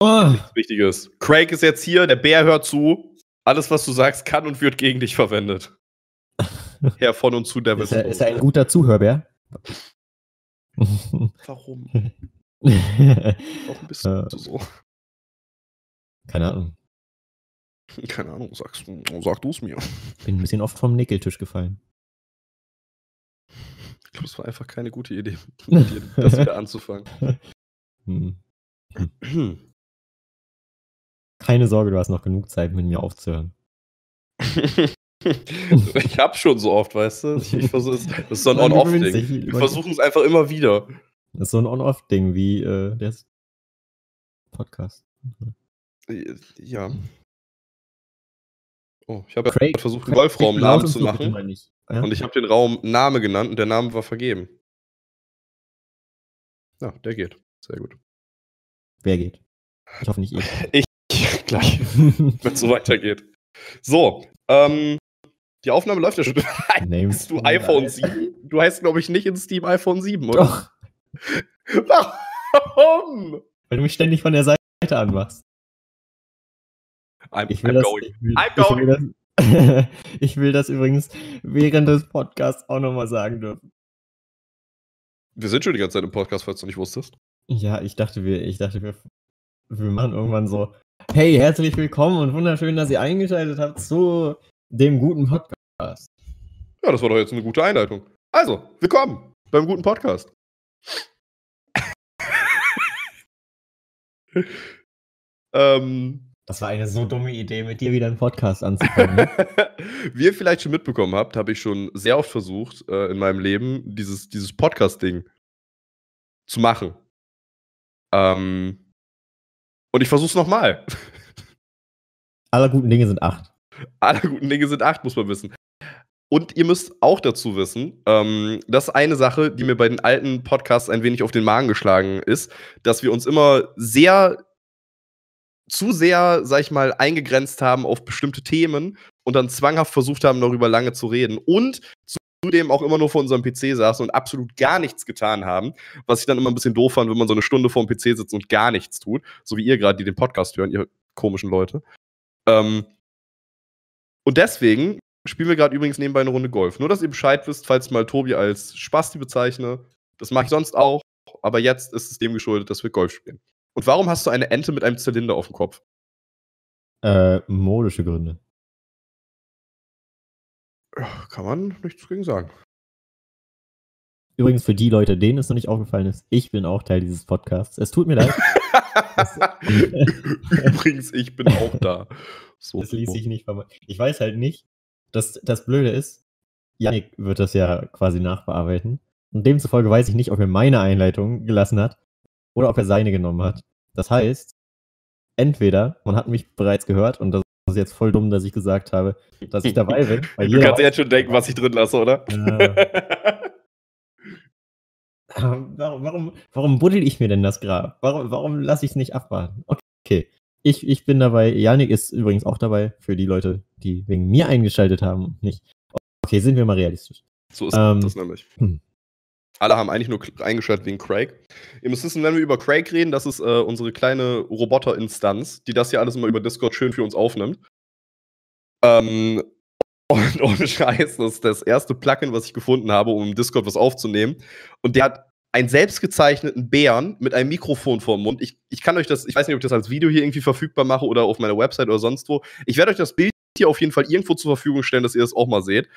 Oh. Nichts Wichtiges. Craig ist jetzt hier, der Bär hört zu. Alles, was du sagst, kann und wird gegen dich verwendet. Herr von und zu Devil. Ist er, ist er ein guter Zuhörbär? Warum? Warum bist Äh. du so? Keine Ahnung. Keine Ahnung, sagst sag du es mir. Bin ein bisschen oft vom Nickeltisch gefallen. Ich glaube, es war einfach keine gute Idee, das wieder anzufangen. Hm. Keine Sorge, du hast noch genug Zeit, mit mir aufzuhören. ich hab schon so oft, weißt du? Ich, ich versuch, es- das ist so ein On-Off-Ding. Wir versuchen es einfach immer wieder. Das ist so ein On-Off-Ding wie äh, der Podcast. Ja. Oh, ich habe ja versucht, einen Craig, Golfraum laut Namen und zu machen. nicht. Ja? Und ich habe den Raum Name genannt und der Name war vergeben. Ja, der geht. Sehr gut. Wer geht? Ich hoffe nicht ich. Gleich, wenn es so weitergeht. So, ähm, die Aufnahme läuft ja schon. Heißt du iPhone 7? Du heißt, glaube ich, nicht in Steam iPhone 7, oder? Doch, Warum? weil du mich ständig von der Seite anmachst. I'm, Ich will, I'm das, going. ich, will, I'm ich, will das, ich will das übrigens während des Podcasts auch nochmal sagen dürfen. Wir sind schon die ganze Zeit im Podcast, falls du nicht wusstest. Ja, ich dachte, wir, ich dachte, wir, wir machen irgendwann so. Hey, herzlich willkommen und wunderschön, dass ihr eingeschaltet habt zu dem guten Podcast. Ja, das war doch jetzt eine gute Einleitung. Also, willkommen beim guten Podcast. ähm, Das war eine so dumme Idee, mit dir wieder einen Podcast anzufangen. ne? Wie ihr vielleicht schon mitbekommen habt, habe ich schon sehr oft versucht, äh, in meinem Leben dieses, dieses Podcast-Ding zu machen. Ähm, und ich versuche es nochmal. Aller guten Dinge sind acht. Alle guten Dinge sind acht, muss man wissen. Und ihr müsst auch dazu wissen, ähm, das ist eine Sache, die mir bei den alten Podcasts ein wenig auf den Magen geschlagen ist, dass wir uns immer sehr, zu sehr, sag ich mal, eingegrenzt haben auf bestimmte Themen und dann zwanghaft versucht haben, darüber lange zu reden. Und zudem auch immer nur vor unserem PC saßen und absolut gar nichts getan haben, was ich dann immer ein bisschen doof fand, wenn man so eine Stunde vor dem PC sitzt und gar nichts tut, so wie ihr gerade, die den Podcast hören, ihr komischen Leute. Ähm, und deswegen spielen wir gerade übrigens nebenbei eine Runde Golf. Nur, dass ihr Bescheid wisst, falls ich mal Tobi als Spasti bezeichne. Das mache ich sonst auch, aber jetzt ist es dem geschuldet, dass wir Golf spielen. Und warum hast du eine Ente mit einem Zylinder auf dem Kopf? Äh, modische Gründe. Kann man nichts gegen sagen. Übrigens für die Leute, denen es noch nicht aufgefallen ist, ich bin auch Teil dieses Podcasts. Es tut mir leid. übrigens, ich bin auch da. So. Das ließ sich nicht vermeiden. Ich weiß halt nicht, dass das Blöde ist, Yannick wird das ja quasi nachbearbeiten. Und demzufolge weiß ich nicht, ob er meine Einleitung gelassen hat oder ob er seine genommen hat. Das heißt, entweder man hat mich bereits gehört und das ist jetzt voll dumm, dass ich gesagt habe, dass ich dabei bin. Du kannst jetzt schon denken, was ich drin lasse, oder? Ja. warum, warum, warum buddel ich mir denn das Grab? Warum, warum lasse ich es nicht abwarten? Okay. Ich, ich bin dabei. Janik ist übrigens auch dabei für die Leute, die wegen mir eingeschaltet haben und nicht. Okay, sind wir mal realistisch. So ist Ähm, das nämlich. hm. Alle haben eigentlich nur eingeschaltet wegen Craig. Ihr müsst wissen, wenn wir über Craig reden, das ist äh, unsere kleine Roboter-Instanz, die das hier alles immer über Discord schön für uns aufnimmt. Ähm, und ohne Scheiß, das ist das erste Plugin, was ich gefunden habe, um im Discord was aufzunehmen. Und der hat einen selbstgezeichneten Bären mit einem Mikrofon vor dem Mund. Ich, ich kann euch das, ich weiß nicht, ob ich das als Video hier irgendwie verfügbar mache oder auf meiner Website oder sonst wo. Ich werde euch das Bild hier auf jeden Fall irgendwo zur Verfügung stellen, dass ihr das auch mal seht.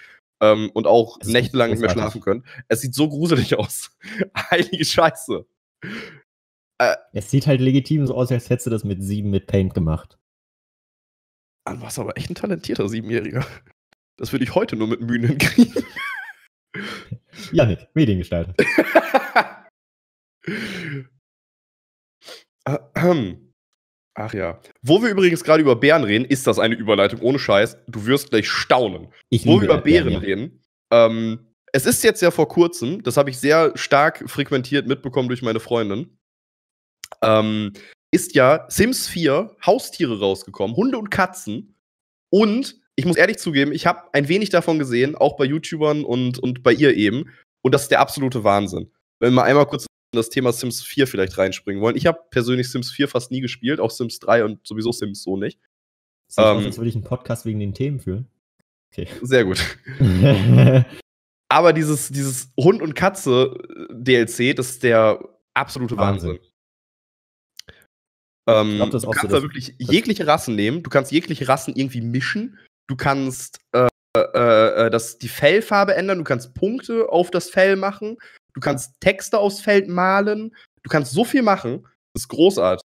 Ähm, und auch Es nächtelang nicht mehr schlafen könnt. Es sieht so gruselig aus. Heilige Scheiße. Es sieht halt legitim so aus, als hättest du das mit sieben mit Paint gemacht. Du warst aber echt ein talentierter Siebenjähriger. Das würde ich heute nur mit Mühen hinkriegen. Janik, Mediengestalter. Ahem. Ach ja. Wo wir übrigens gerade über Bären reden, ist das eine Überleitung ohne Scheiß. Du wirst gleich staunen. Ich Wo wir über Bären ja. reden. Ähm, es ist jetzt ja vor kurzem, das habe ich sehr stark frequentiert mitbekommen durch meine Freundin, ähm, ist ja Sims 4 Haustiere rausgekommen, Hunde und Katzen. Und ich muss ehrlich zugeben, ich habe ein wenig davon gesehen, auch bei YouTubern und, und bei ihr eben. Und das ist der absolute Wahnsinn. Wenn wir mal einmal kurz das Thema Sims 4 vielleicht reinspringen wollen. Ich habe persönlich Sims 4 fast nie gespielt, auch Sims 3 und sowieso Sims so nicht. Aus, Ähm. als würde ich einen Podcast wegen den Themen führen. Okay. Sehr gut. Aber dieses, dieses Hund und Katze äh, DLC, das ist der absolute Wahnsinn. Wahnsinn. Ähm, glaub, das du auch so kannst da das- wirklich jegliche Rassen nehmen. Du kannst jegliche Rassen irgendwie mischen. Du kannst äh, äh, äh, das, die Fellfarbe ändern. Du kannst Punkte auf das Fell machen. Du kannst Texte aufs Feld malen. Du kannst so viel machen. Das ist großartig.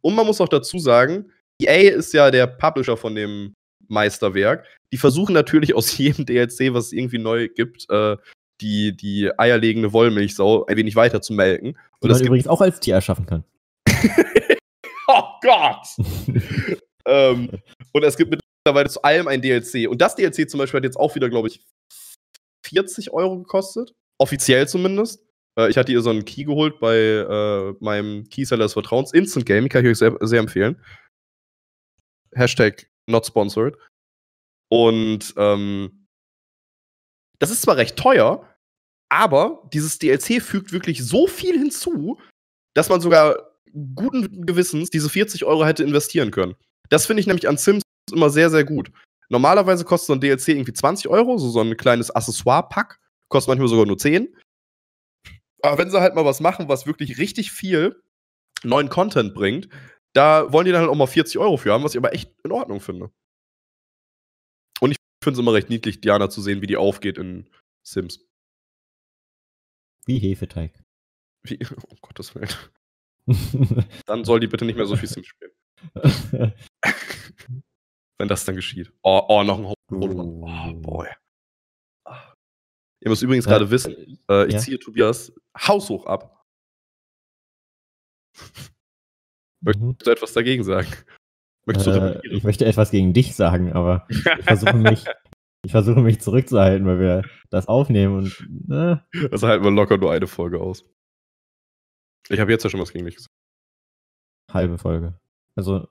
Und man muss auch dazu sagen, EA ist ja der Publisher von dem Meisterwerk. Die versuchen natürlich aus jedem DLC, was es irgendwie neu gibt, äh, die, die eierlegende Wollmilchsau ein wenig weiter zu melken. Und gibt übrigens auch als Tier erschaffen kann. Oh Gott! ähm, und es gibt mittlerweile zu allem ein DLC. Und das DLC zum Beispiel hat jetzt auch wieder, glaube ich, 40 Euro gekostet. Offiziell zumindest. Äh, ich hatte ihr so einen Key geholt bei äh, meinem Keyseller des Vertrauens. Instant Gaming kann ich euch sehr, sehr empfehlen. Hashtag not sponsored. Und ähm, das ist zwar recht teuer, aber dieses DLC fügt wirklich so viel hinzu, dass man sogar guten Gewissens diese 40 Euro hätte investieren können. Das finde ich nämlich an Sims immer sehr, sehr gut. Normalerweise kostet so ein DLC irgendwie 20 Euro, so, so ein kleines Accessoire-Pack. Kostet manchmal sogar nur 10. Aber wenn sie halt mal was machen, was wirklich richtig viel neuen Content bringt, da wollen die dann halt auch mal 40 Euro für haben, was ich aber echt in Ordnung finde. Und ich finde es immer recht niedlich, Diana zu sehen, wie die aufgeht in Sims. Wie Hefeteig. Wie, um Gottes Willen. Dann soll die bitte nicht mehr so viel Sims spielen. Wenn das dann geschieht. Oh, oh noch ein Ho Oh, boy. Ihr müsst übrigens gerade wissen, äh, ich ja. ziehe Tobias haushoch ab. Mhm. Möchtest du etwas dagegen sagen? Möchtest du Äh, rebellieren? ich möchte etwas gegen dich sagen, aber ich versuche mich, ich versuche mich zurückzuhalten, weil wir das aufnehmen und ne, Also halten wir locker nur eine Folge aus. Ich habe jetzt ja schon was gegen dich gesagt. halbe Folge. Also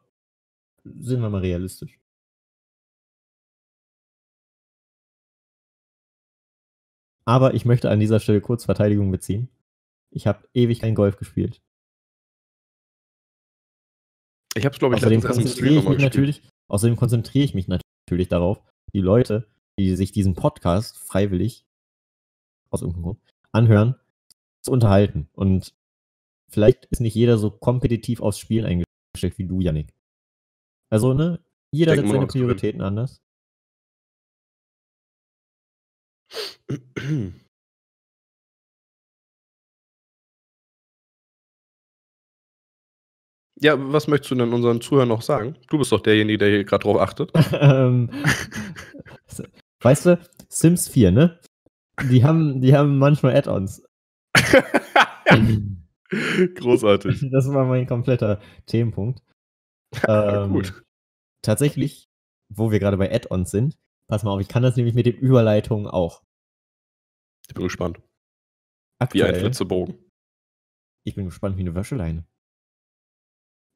sind wir mal realistisch. Aber ich möchte an dieser Stelle kurz Verteidigung beziehen. Ich habe ewig kein Golf gespielt. Ich habe es, glaube ich, Außerdem konzentriere ich mich natürlich, außerdem konzentriere ich mich natürlich darauf, die Leute, die sich diesen Podcast freiwillig aus irgendeinem Grund anhören, zu unterhalten. Und vielleicht ist nicht jeder so kompetitiv aufs Spielen eingestellt wie du, Yannick. Also, ne? Jeder Denken setzt seine Prioritäten anders. Ja, was möchtest du denn unseren Zuhörern noch sagen? Du bist doch derjenige, der hier gerade drauf achtet. ähm, weißt du, Sims 4, ne? Die haben, die haben manchmal Add-ons. Großartig. Das war mein kompletter Themenpunkt. Ähm, Gut. Tatsächlich, wo wir gerade bei Add-ons sind, pass mal auf, ich kann das nämlich mit den Überleitungen auch. Ich bin gespannt. Wie Aktuell, ein Flitzebogen. ich bin gespannt wie eine Wäscheleine.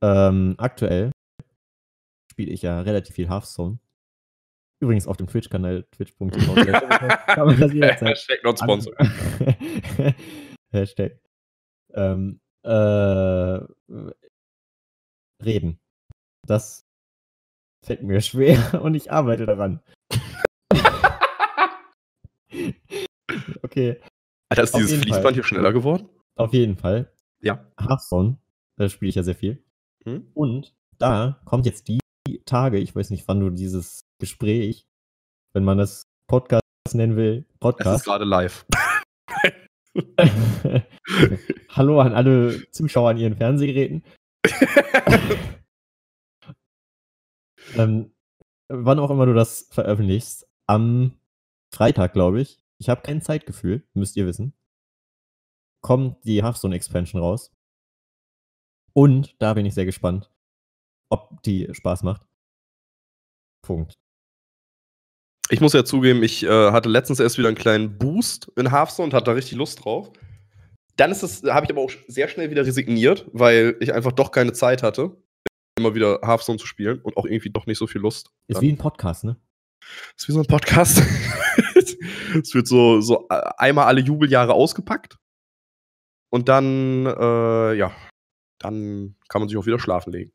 Ähm, aktuell spiele ich ja relativ viel Hearthstone. Übrigens auf dem Twitch-Kanal twitch.tv. kann man das jederzeit Hashtag not sponsored. Hashtag. Ähm, äh, reden. Das fällt mir schwer und ich arbeite daran. okay, Alter, ist Auf dieses Fließband Fall. hier schneller geworden? auf jeden Fall. Ja. Hearthstone, da spiele ich ja sehr viel. Hm? Und da kommt jetzt die Tage, ich weiß nicht, wann du dieses Gespräch, wenn man das Podcast nennen will, Es ist Podcast. gerade live. Hallo an alle Zuschauer an ihren Fernsehgeräten. ähm, wann auch immer du das veröffentlichst, am Freitag, glaube ich, ich habe kein Zeitgefühl, müsst ihr wissen, kommt die Hearthstone Expansion raus. Und da bin ich sehr gespannt, ob die Spaß macht. Punkt. Ich muss ja zugeben, ich äh, hatte letztens erst wieder einen kleinen Boost in Hearthstone und hatte da richtig Lust drauf. Dann ist habe ich aber auch sehr schnell wieder resigniert, weil ich einfach doch keine Zeit hatte, immer wieder Hearthstone zu spielen und auch irgendwie doch nicht so viel Lust. Ist Dann- wie ein Podcast, ne? Ist wie so ein Podcast. es wird so, so äh, einmal alle Jubeljahre ausgepackt. und dann, äh, ja, dann kann man sich auch wieder schlafen legen.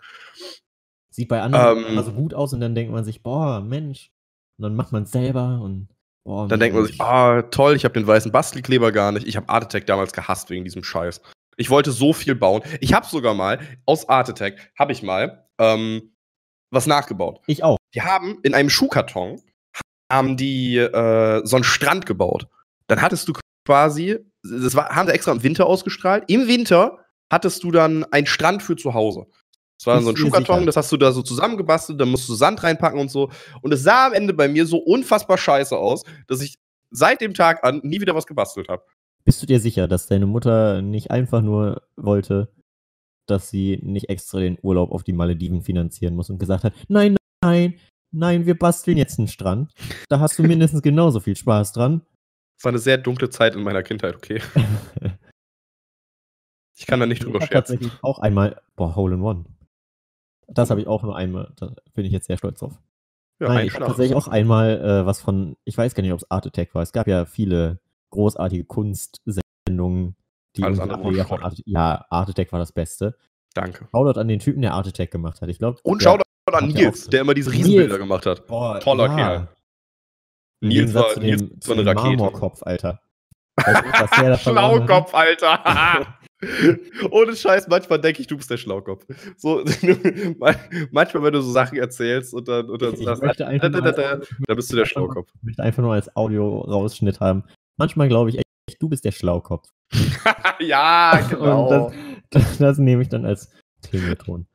Sieht bei anderen Ähm. immer so gut aus und dann denkt man sich, boah, Mensch. Und dann macht man es selber und boah, Dann denkt man sich, Mensch. ah, toll, ich habe den weißen Bastelkleber gar nicht. Ich habe Art Attack damals gehasst wegen diesem Scheiß. Ich wollte so viel bauen. Ich habe sogar mal, aus Art Attack, habe ich mal ähm, was nachgebaut. Ich auch. Die haben in einem Schuhkarton haben die äh, so einen Strand gebaut. Dann hattest du quasi, das war, haben sie extra im Winter ausgestrahlt. Im Winter hattest du dann einen Strand für zu Hause. Das war dann so ein Schuhkarton, sicher? das hast du da so zusammengebastelt, dann musst du Sand reinpacken und so. Und es sah am Ende bei mir so unfassbar scheiße aus, dass ich seit dem Tag an nie wieder was gebastelt habe. Bist du dir sicher, dass deine Mutter nicht einfach nur wollte, dass sie nicht extra den Urlaub auf die Malediven finanzieren muss und gesagt hat, nein, nein, nein, wir basteln jetzt einen Strand. Da hast du mindestens genauso viel Spaß dran. Es war eine sehr dunkle Zeit in meiner Kindheit, okay. Ich kann da nicht Ich drüber habe scherzen. tatsächlich auch einmal, boah, Hole in One. Das habe ich auch nur einmal, da bin ich jetzt sehr stolz drauf. Ja, Nein, ein ich habe tatsächlich auch einmal äh, was von, ich weiß gar nicht, ob es Art Attack war. Es gab ja viele großartige Kunstsendungen, die Alles andere ja. Art, ja, Art Attack war das Beste. Danke. Shoutout an den Typen, der Art Attack gemacht hat. Ich glaube. Und der- Hat ja Nils, auch- der immer diese Nils. Riesenbilder gemacht hat. Boah, toller ja. Kerl. Nils war- zu Nils dem, war eine dem Rakete. Marmorkopf, Alter. Der? Schlaukopf, Alter. Ohne Scheiß, manchmal denke ich, du bist der Schlaukopf. So, manchmal, wenn du so Sachen erzählst und dann, und dann Ich sagst, möchte einfach da, da, als da, da bist du der Schlaukopf. Ich möchte einfach nur als Audio-Rausschnitt haben. Manchmal glaube ich echt, du bist der Schlaukopf. ja, Und das, das, das nehme ich dann als Klingelton.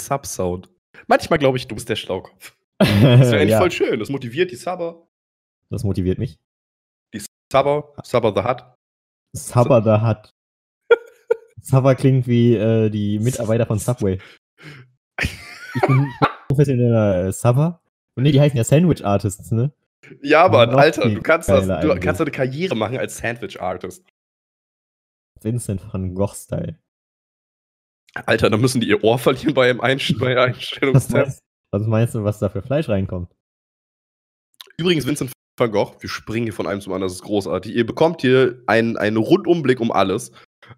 Subsound. Manchmal glaube ich, du bist der Schlaukopf. Das wäre eigentlich ja, voll schön. Das motiviert die Subber. das motiviert mich. Subber, Subber the Hut. Sabber da hat. Sabber klingt wie äh, die Mitarbeiter von Subway. Ich bin professioneller äh, Sabber. Und nee, die heißen ja Sandwich Artists, ne? Ja, Mann, Alter, du kannst, das, du eigentlich. kannst eine Karriere machen als Sandwich-Artist. Vincent van Gogh-Style. Alter, da müssen die ihr Ohr verlieren bei einem Einst bei Was Einstellungstest. meinst, was meinst du, was da für Fleisch reinkommt? Übrigens, Vincent van Gogh, wir springen hier von einem zum anderen, das ist großartig. Ihr bekommt hier einen, einen Rundumblick um alles.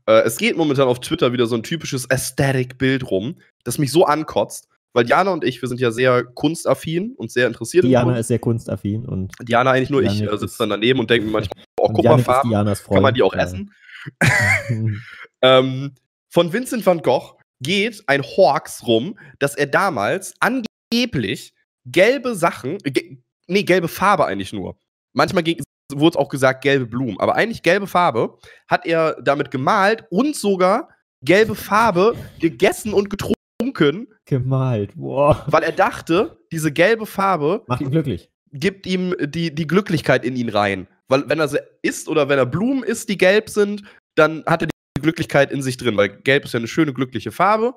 Äh, es geht momentan auf Twitter wieder so ein typisches Aesthetic-Bild rum, das mich so ankotzt, weil Diana und ich, wir sind ja sehr kunstaffin und sehr interessiert in Diana ist sehr kunstaffin und, Diana eigentlich nur, ich Janik äh, ist- sitze dann daneben und denke mir manchmal, oh, guck mal, Farben, kann man die auch Ja. essen? Ähm, von Vincent van Gogh geht ein Hoax rum, dass er damals angeblich gelbe Sachen, äh, ge nee, gelbe Farbe eigentlich nur. Manchmal wurde auch gesagt gelbe Blumen, aber eigentlich gelbe Farbe hat er damit gemalt und sogar gelbe Farbe gegessen und getrunken, Gemalt. Boah. weil er dachte, diese gelbe Farbe Macht ihn glücklich. gibt ihm die, die Glücklichkeit in ihn rein. Weil wenn er sie isst oder wenn er Blumen isst, die gelb sind, dann hat er die Glücklichkeit in sich drin, weil gelb ist ja eine schöne, glückliche Farbe.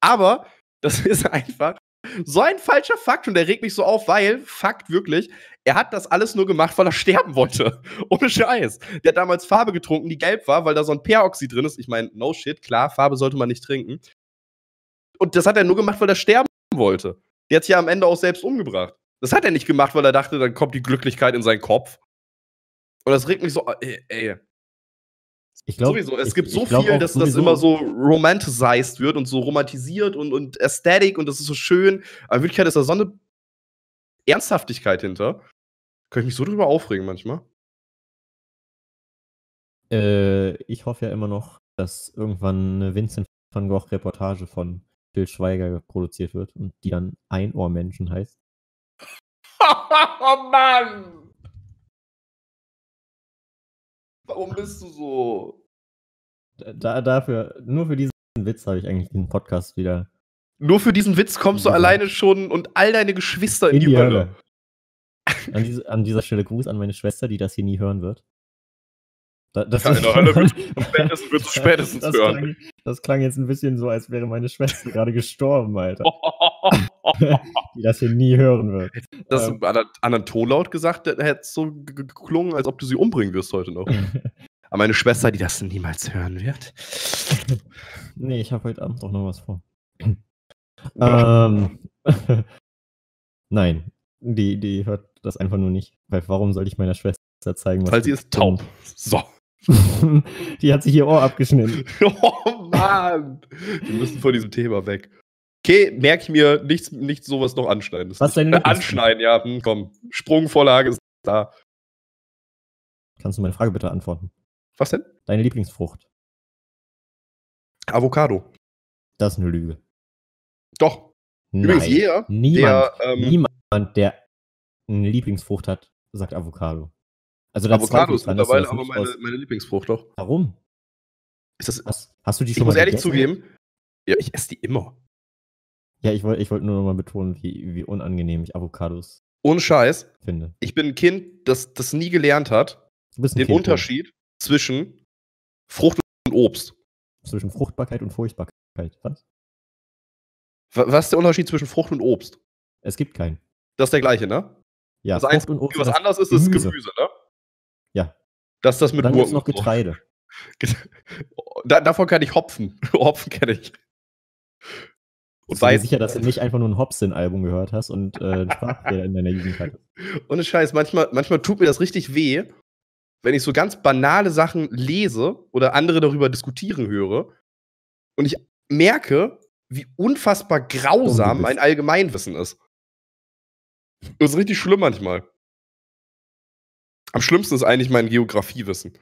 Aber das ist einfach so ein falscher Fakt und der regt mich so auf, weil, Fakt wirklich, er hat das alles nur gemacht, weil er sterben wollte. Ohne Scheiß. Der hat damals Farbe getrunken, die gelb war, weil da so ein Peroxid drin ist. Ich meine, no shit, klar, Farbe sollte man nicht trinken. Und das hat er nur gemacht, weil er sterben wollte. Der hat sich ja am Ende auch selbst umgebracht. Das hat er nicht gemacht, weil er dachte, dann kommt die Glücklichkeit in seinen Kopf. Und das regt mich so, ey, ey. Ich glaub, sowieso, es ich- gibt so viel, dass das sowieso- immer so romanticized wird und so romantisiert und, und Aesthetic und das ist so schön. Aber in Wirklichkeit ist da so eine Ernsthaftigkeit hinter. Kann ich mich so drüber aufregen manchmal. Äh, ich hoffe ja immer noch, dass irgendwann eine Vincent van Gogh-Reportage von Bill Schweiger produziert wird und die dann Einohrmenschen heißt. oh Mann! Warum bist du so? Da, dafür, nur für diesen Witz habe ich eigentlich den Podcast wieder Nur für diesen Witz kommst du Ja. alleine schon und all deine Geschwister in, in die, Hölle. An, diese, an dieser Stelle Gruß an meine Schwester, die das hier nie hören wird. Da, das, Ja, in der Hölle wird spätestens, wird spätestens das, hören. klang, das klang jetzt ein bisschen so, als wäre meine Schwester gerade gestorben, Alter. Die das hier nie hören wird. Das Ähm. an anderen Tonlaut gesagt, hätte es so geklungen, als ob du sie umbringen wirst heute noch. Aber meine Schwester, die das niemals hören wird. nee, ich habe heute Abend auch noch was vor. ähm, Nein, die, die hört das einfach nur nicht. Weil warum soll ich meiner Schwester zeigen, was Weil sie ist taub. So. Die hat sich ihr Ohr abgeschnitten. Oh Mann! Wir müssen von diesem Thema weg. Okay, merke ich mir nichts, nichts sowas noch anschneiden. Was Lieblingsfrucht? Anschneiden, ja, hm, komm. Sprungvorlage ist da. Kannst du meine Frage bitte antworten? Was denn? Deine Lieblingsfrucht? Avocado. Das ist eine Lüge. Doch. Übrigens, Nein. jeder, Niemand, der, ähm, niemand, der eine Lieblingsfrucht hat, sagt Avocado. Also Avocado ich ist mittlerweile aber meine, aus- meine Lieblingsfrucht, doch. Warum? Ist das, Hast, hast du die ich schon muss mal ehrlich gegessen? zugeben, ja, ich esse die immer. Ja, ich wollte ich wollt nur noch mal betonen, wie, wie unangenehm ich Avocados Ohne Scheiß. finde. Ich bin ein Kind, das das nie gelernt hat, den Kind, Unterschied zwischen Frucht und Obst. zwischen Fruchtbarkeit und Furchtbarkeit. Was? Wa- Was ist der Unterschied zwischen Frucht und Obst? Es gibt keinen. Das ist der gleiche, ne? Ja, Das Frucht Einzige, und Obst. was anders ist, ist Gemüse. Gemüse, ne? Ja. Das ist das mit dann gibt's Gurken. noch und. Getreide. Da, davon kann ich Hopfen. Hopfen kenne ich. Und dir Weizen. sicher, dass du nicht einfach nur ein Hobson-Album gehört hast und äh, Sprachfehler in deiner Jugend hattest? Ohne Scheiß, manchmal, manchmal tut mir das richtig weh, wenn ich so ganz banale Sachen lese oder andere darüber diskutieren höre und ich merke, wie unfassbar grausam bist. ein Allgemeinwissen ist. Das ist richtig schlimm manchmal. Am schlimmsten ist eigentlich mein Geografiewissen.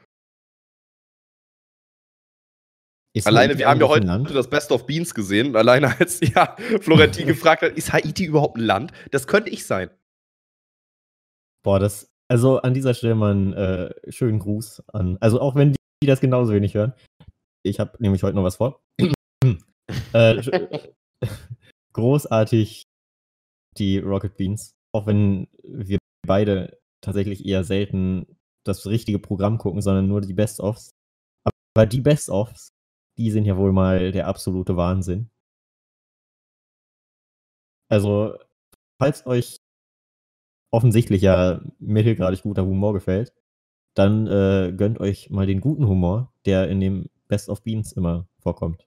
Ist Alleine, wir haben ja heute Land? das Best of Beans gesehen. Und alleine als ja, Florentin gefragt hat, ist Haiti überhaupt ein Land? Das könnte ich sein. Boah, das, also an dieser Stelle mal einen äh, schönen Gruß an. Also auch wenn die, die das genauso wenig hören. Ich habe nämlich heute noch was vor. äh, großartig die Rocket Beans. Auch wenn wir beide tatsächlich eher selten das richtige Programm gucken, sondern nur die Best-ofs. Aber die Best-ofs, die sind ja wohl mal der absolute Wahnsinn. Also, falls euch offensichtlich ja mittelgradig guter Humor gefällt, dann äh, gönnt euch mal den guten Humor, der in dem Best of Beans immer vorkommt.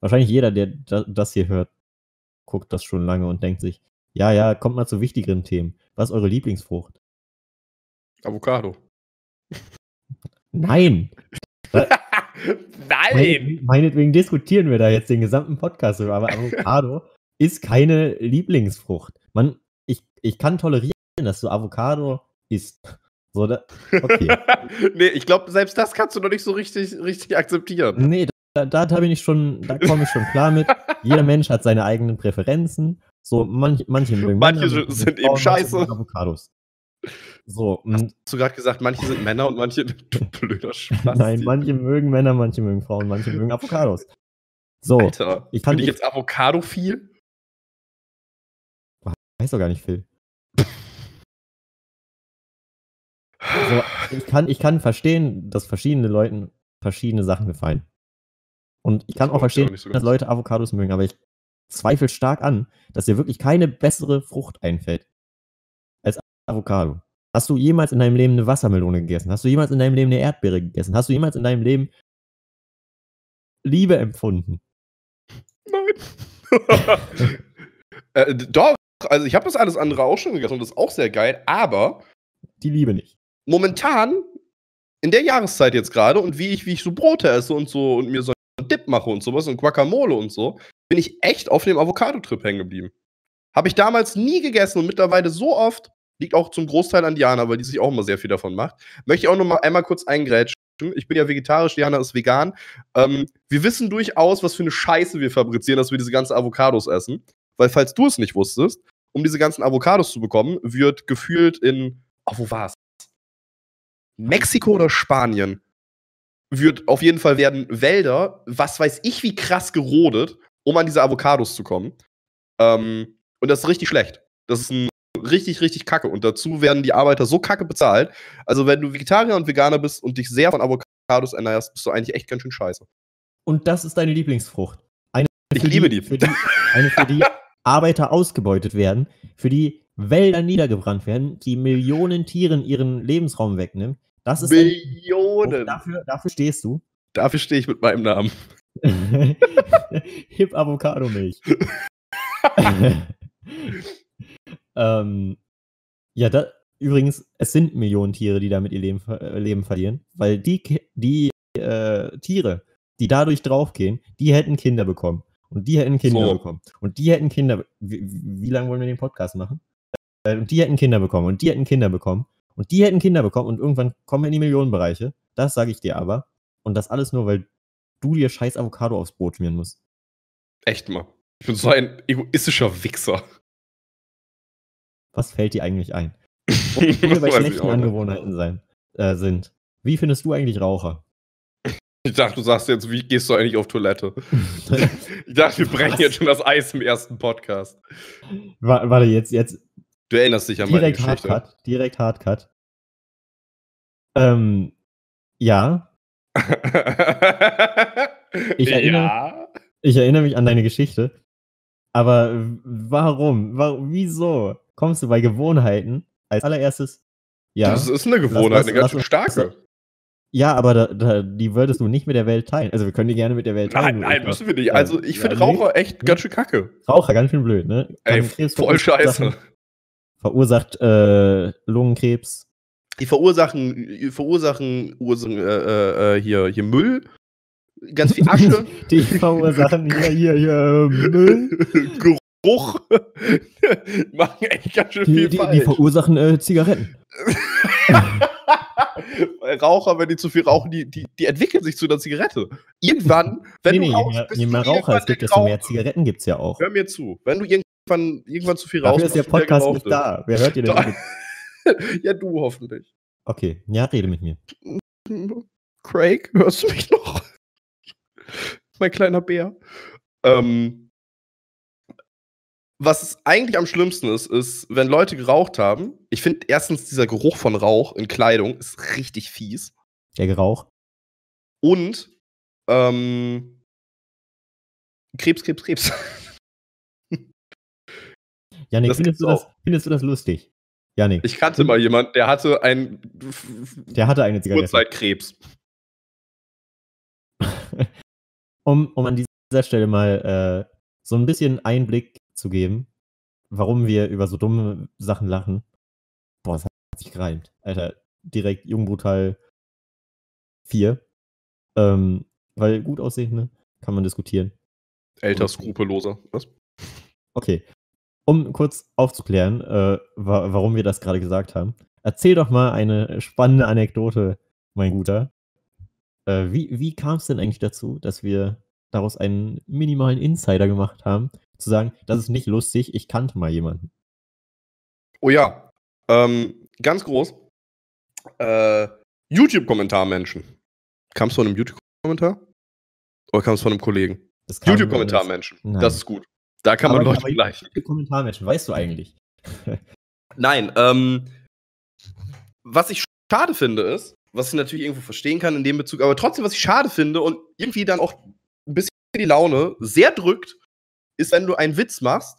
Wahrscheinlich jeder, der da, das hier hört, guckt das schon lange und denkt sich, ja, ja, kommt mal zu wichtigeren Themen. Was ist eure Lieblingsfrucht? Avocado. Nein! Nein! Meinetwegen, diskutieren wir da jetzt den gesamten Podcast über, aber Avocado ist keine Lieblingsfrucht. Man, ich, ich kann tolerieren, dass du Avocado isst. So, da, okay. nee, ich glaube, selbst das kannst du noch nicht so richtig, richtig akzeptieren. Nee, da, da, da bin ich schon, da komme ich schon klar mit. Jeder Mensch hat seine eigenen Präferenzen. So, manch, manche mögen Manche Männer, sind eben scheiße. Avocados. So, Hast du gerade gesagt, manche sind Männer und manche. Du blöder Spaß. nein, manche mögen Männer, manche mögen Frauen, manche mögen Avocados. So, Alter, ich kann bin ich jetzt Avocado viel? weiß doch gar nicht viel. So, ich kann, ich kann verstehen, dass verschiedene Leuten verschiedene Sachen gefallen. Und ich kann Das auch verstehen, auch so dass. Leute Avocados mögen, aber ich zweifle stark an, dass dir wirklich keine bessere Frucht einfällt als Avocado. Hast du jemals in deinem Leben eine Wassermelone gegessen? Hast du jemals in deinem Leben eine Erdbeere gegessen? Hast du jemals in deinem Leben Liebe empfunden? Nein. äh, doch, also ich habe das alles andere auch schon gegessen und das ist auch sehr geil, aber Die Liebe nicht. momentan, in der Jahreszeit jetzt gerade und wie ich, wie ich so Brote esse und so und mir so einen Dip mache und sowas und Guacamole und so, bin ich echt auf dem Avocado-Trip hängen geblieben. Habe ich damals nie gegessen und mittlerweile so oft, liegt auch zum Großteil an Diana, weil die sich auch immer sehr viel davon macht. Möchte ich auch noch mal einmal kurz eingrätschen. Ich bin ja vegetarisch, Diana ist vegan. Ähm, wir wissen durchaus, was für eine Scheiße wir fabrizieren, dass wir diese ganzen Avocados essen. Weil, falls du es nicht wusstest, um diese ganzen Avocados zu bekommen, wird gefühlt in. Oh, wo war's? Mexiko oder Spanien? Wird auf jeden Fall werden Wälder, was weiß ich, wie krass gerodet, um an diese Avocados zu kommen. Ähm, und das ist richtig schlecht. Das ist ein richtig, richtig kacke. Und dazu werden die Arbeiter so kacke bezahlt. Also, wenn du Vegetarier und Veganer bist und dich sehr von Avocados ernährst, bist du eigentlich echt ganz schön scheiße. Und das ist deine Lieblingsfrucht. Eine, Ich liebe die. Für die eine, für die Arbeiter ausgebeutet werden, für die Wälder niedergebrannt werden, die Millionen Tieren ihren Lebensraum wegnimmt. Das ist Millionen. Dafür, dafür stehst du. Dafür stehe ich mit meinem Namen. Hip Avocado Milch. ähm, ja, da, übrigens, es sind Millionen Tiere, die damit ihr Leben, äh, Leben verlieren, weil die, die äh, Tiere, die dadurch draufgehen, die hätten Kinder bekommen. Und die hätten Kinder So. bekommen. Und die hätten Kinder. Wie, wie lange wollen wir den Podcast machen? Äh, Und die hätten Kinder bekommen. Und die hätten Kinder bekommen. Und die hätten Kinder bekommen. Und irgendwann kommen wir in die Millionenbereiche. Das sage ich dir aber. Und das alles nur, weil du dir scheiß Avocado aufs Brot schmieren musst. Echt mal. Ich bin so ein egoistischer Wichser. Was fällt dir eigentlich ein? Wo wir bei schlechten. Angewohnheiten sein, äh, sind. Wie findest du eigentlich Raucher? Ich dachte, du sagst jetzt, wie gehst du eigentlich auf Toilette? Ich dachte, wir brechen jetzt schon das Eis im ersten Podcast. Wa- Warte, jetzt, jetzt Du erinnerst dich an meine direkt Geschichte. Hardcut. Direkt Hardcut. Ähm, ja, Ich erinnere- ja. ich erinnere mich an deine Geschichte. Aber warum? warum? Wieso kommst du bei Gewohnheiten als allererstes? Ja, Das ist eine Gewohnheit, lass- eine ganz lass schön starke. ja, aber da, da, die würdest du nicht mit der Welt teilen. Also wir können die gerne mit der Welt teilen. Nein, nein, müssen wir nicht. Also, ich ja, finde nee. Raucher echt Hm? ganz schön kacke. Raucher, ganz schön blöd, ne? Ey, Kann Krebs voll scheiße. Verursacht äh, Lungenkrebs. Die verursachen, verursachen Ursachen, äh, äh, äh, hier, hier Müll, ganz viel Asche, Die verursachen hier, hier, hier Müll. Geruch, machen echt ganz schön Die, viel die, die falsch. verursachen äh, Zigaretten. Raucher, wenn die zu viel rauchen, die, die, die entwickeln sich zu einer Zigarette. Irgendwann, wenn nee, nee, du rauchst, mehr, bist je mehr Raucher es gibt, desto mehr Zigaretten gibt es ja auch. Hör mir zu. Wenn du irgendwann, irgendwann zu viel rauchst, Dafür ist der Podcast nicht da. Wer hört dir denn? Ja, du hoffentlich. Okay, ja, rede mit mir. Craig, hörst du mich noch? mein kleiner Bär. Ähm, was eigentlich am schlimmsten ist, ist, wenn Leute geraucht haben. Ich finde erstens dieser Geruch von Rauch in Kleidung ist richtig fies. Der Gerauch. Und ähm, Krebs, Krebs, Krebs. Janik, Das findest du, das, findest du das lustig? Janik, Ich kannte mal jemanden, der hatte einen der hatte eine Zigarette. Urzeitkrebs. Um, um an dieser Stelle mal äh, so ein bisschen Einblick zu geben, warum wir über so dumme Sachen lachen. Boah, das hat sich gereimt. Alter, direkt Jungbrutal 4. Ähm, weil gut aussehende kann man diskutieren. Älter, skrupelloser. Was? Okay. Um kurz aufzuklären, äh, wa warum wir das gerade gesagt haben, erzähl doch mal eine spannende Anekdote, mein Guter. Äh, wie wie kam es denn eigentlich dazu, dass wir daraus einen minimalen Insider gemacht haben, zu sagen, das ist nicht lustig, ich kannte mal jemanden. Oh ja. Ähm, ganz groß. Äh, YouTube-Kommentarmenschen. Kam es von einem YouTube-Kommentar? Oder kam es von einem Kollegen? YouTube-Kommentarmenschen. Das ist gut. Da kann man Aber- Leute aber- gleichen. das- Kommentarmenschen, weißt du eigentlich? Nein, ähm, was ich schade finde ist, was ich natürlich irgendwo verstehen kann in dem Bezug, aber trotzdem, was ich schade finde und irgendwie dann auch ein bisschen die Laune sehr drückt, ist, wenn du einen Witz machst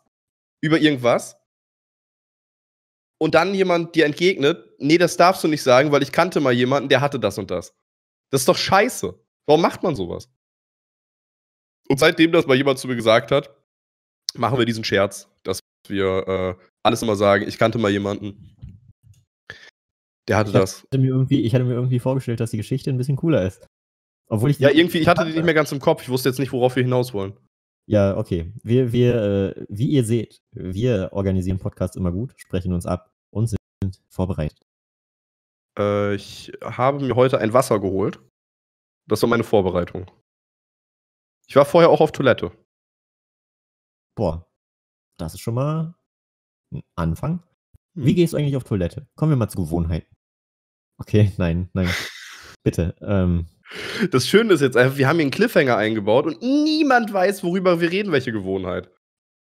über irgendwas und dann jemand dir entgegnet, nee, das darfst du nicht sagen, weil ich kannte mal jemanden, der hatte das und das. Das ist doch scheiße. Warum macht man sowas? Und seitdem das mal jemand zu mir gesagt hat, machen wir diesen Scherz, dass wir äh, alles immer sagen, ich kannte mal jemanden, der hatte Ich das. hatte mir irgendwie, ich hatte mir irgendwie vorgestellt, dass die Geschichte ein bisschen cooler ist. Obwohl ich Ja, irgendwie, ich hatte die nicht mehr ganz im Kopf. Ich wusste jetzt nicht, worauf wir hinaus wollen. Ja, okay. Wir, wir, äh, wie ihr seht, wir organisieren Podcasts immer gut, sprechen uns ab und sind vorbereitet. Äh, ich habe mir heute ein Wasser geholt. Das war meine Vorbereitung. Ich war vorher auch auf Toilette. Boah, das ist schon mal ein Anfang. Hm. Wie gehst du eigentlich auf Toilette? Kommen wir mal zu Gewohnheiten. Okay, nein, nein. Bitte. Ähm, Das Schöne ist jetzt einfach, wir haben hier einen Cliffhanger eingebaut und niemand weiß, worüber wir reden, welche Gewohnheit.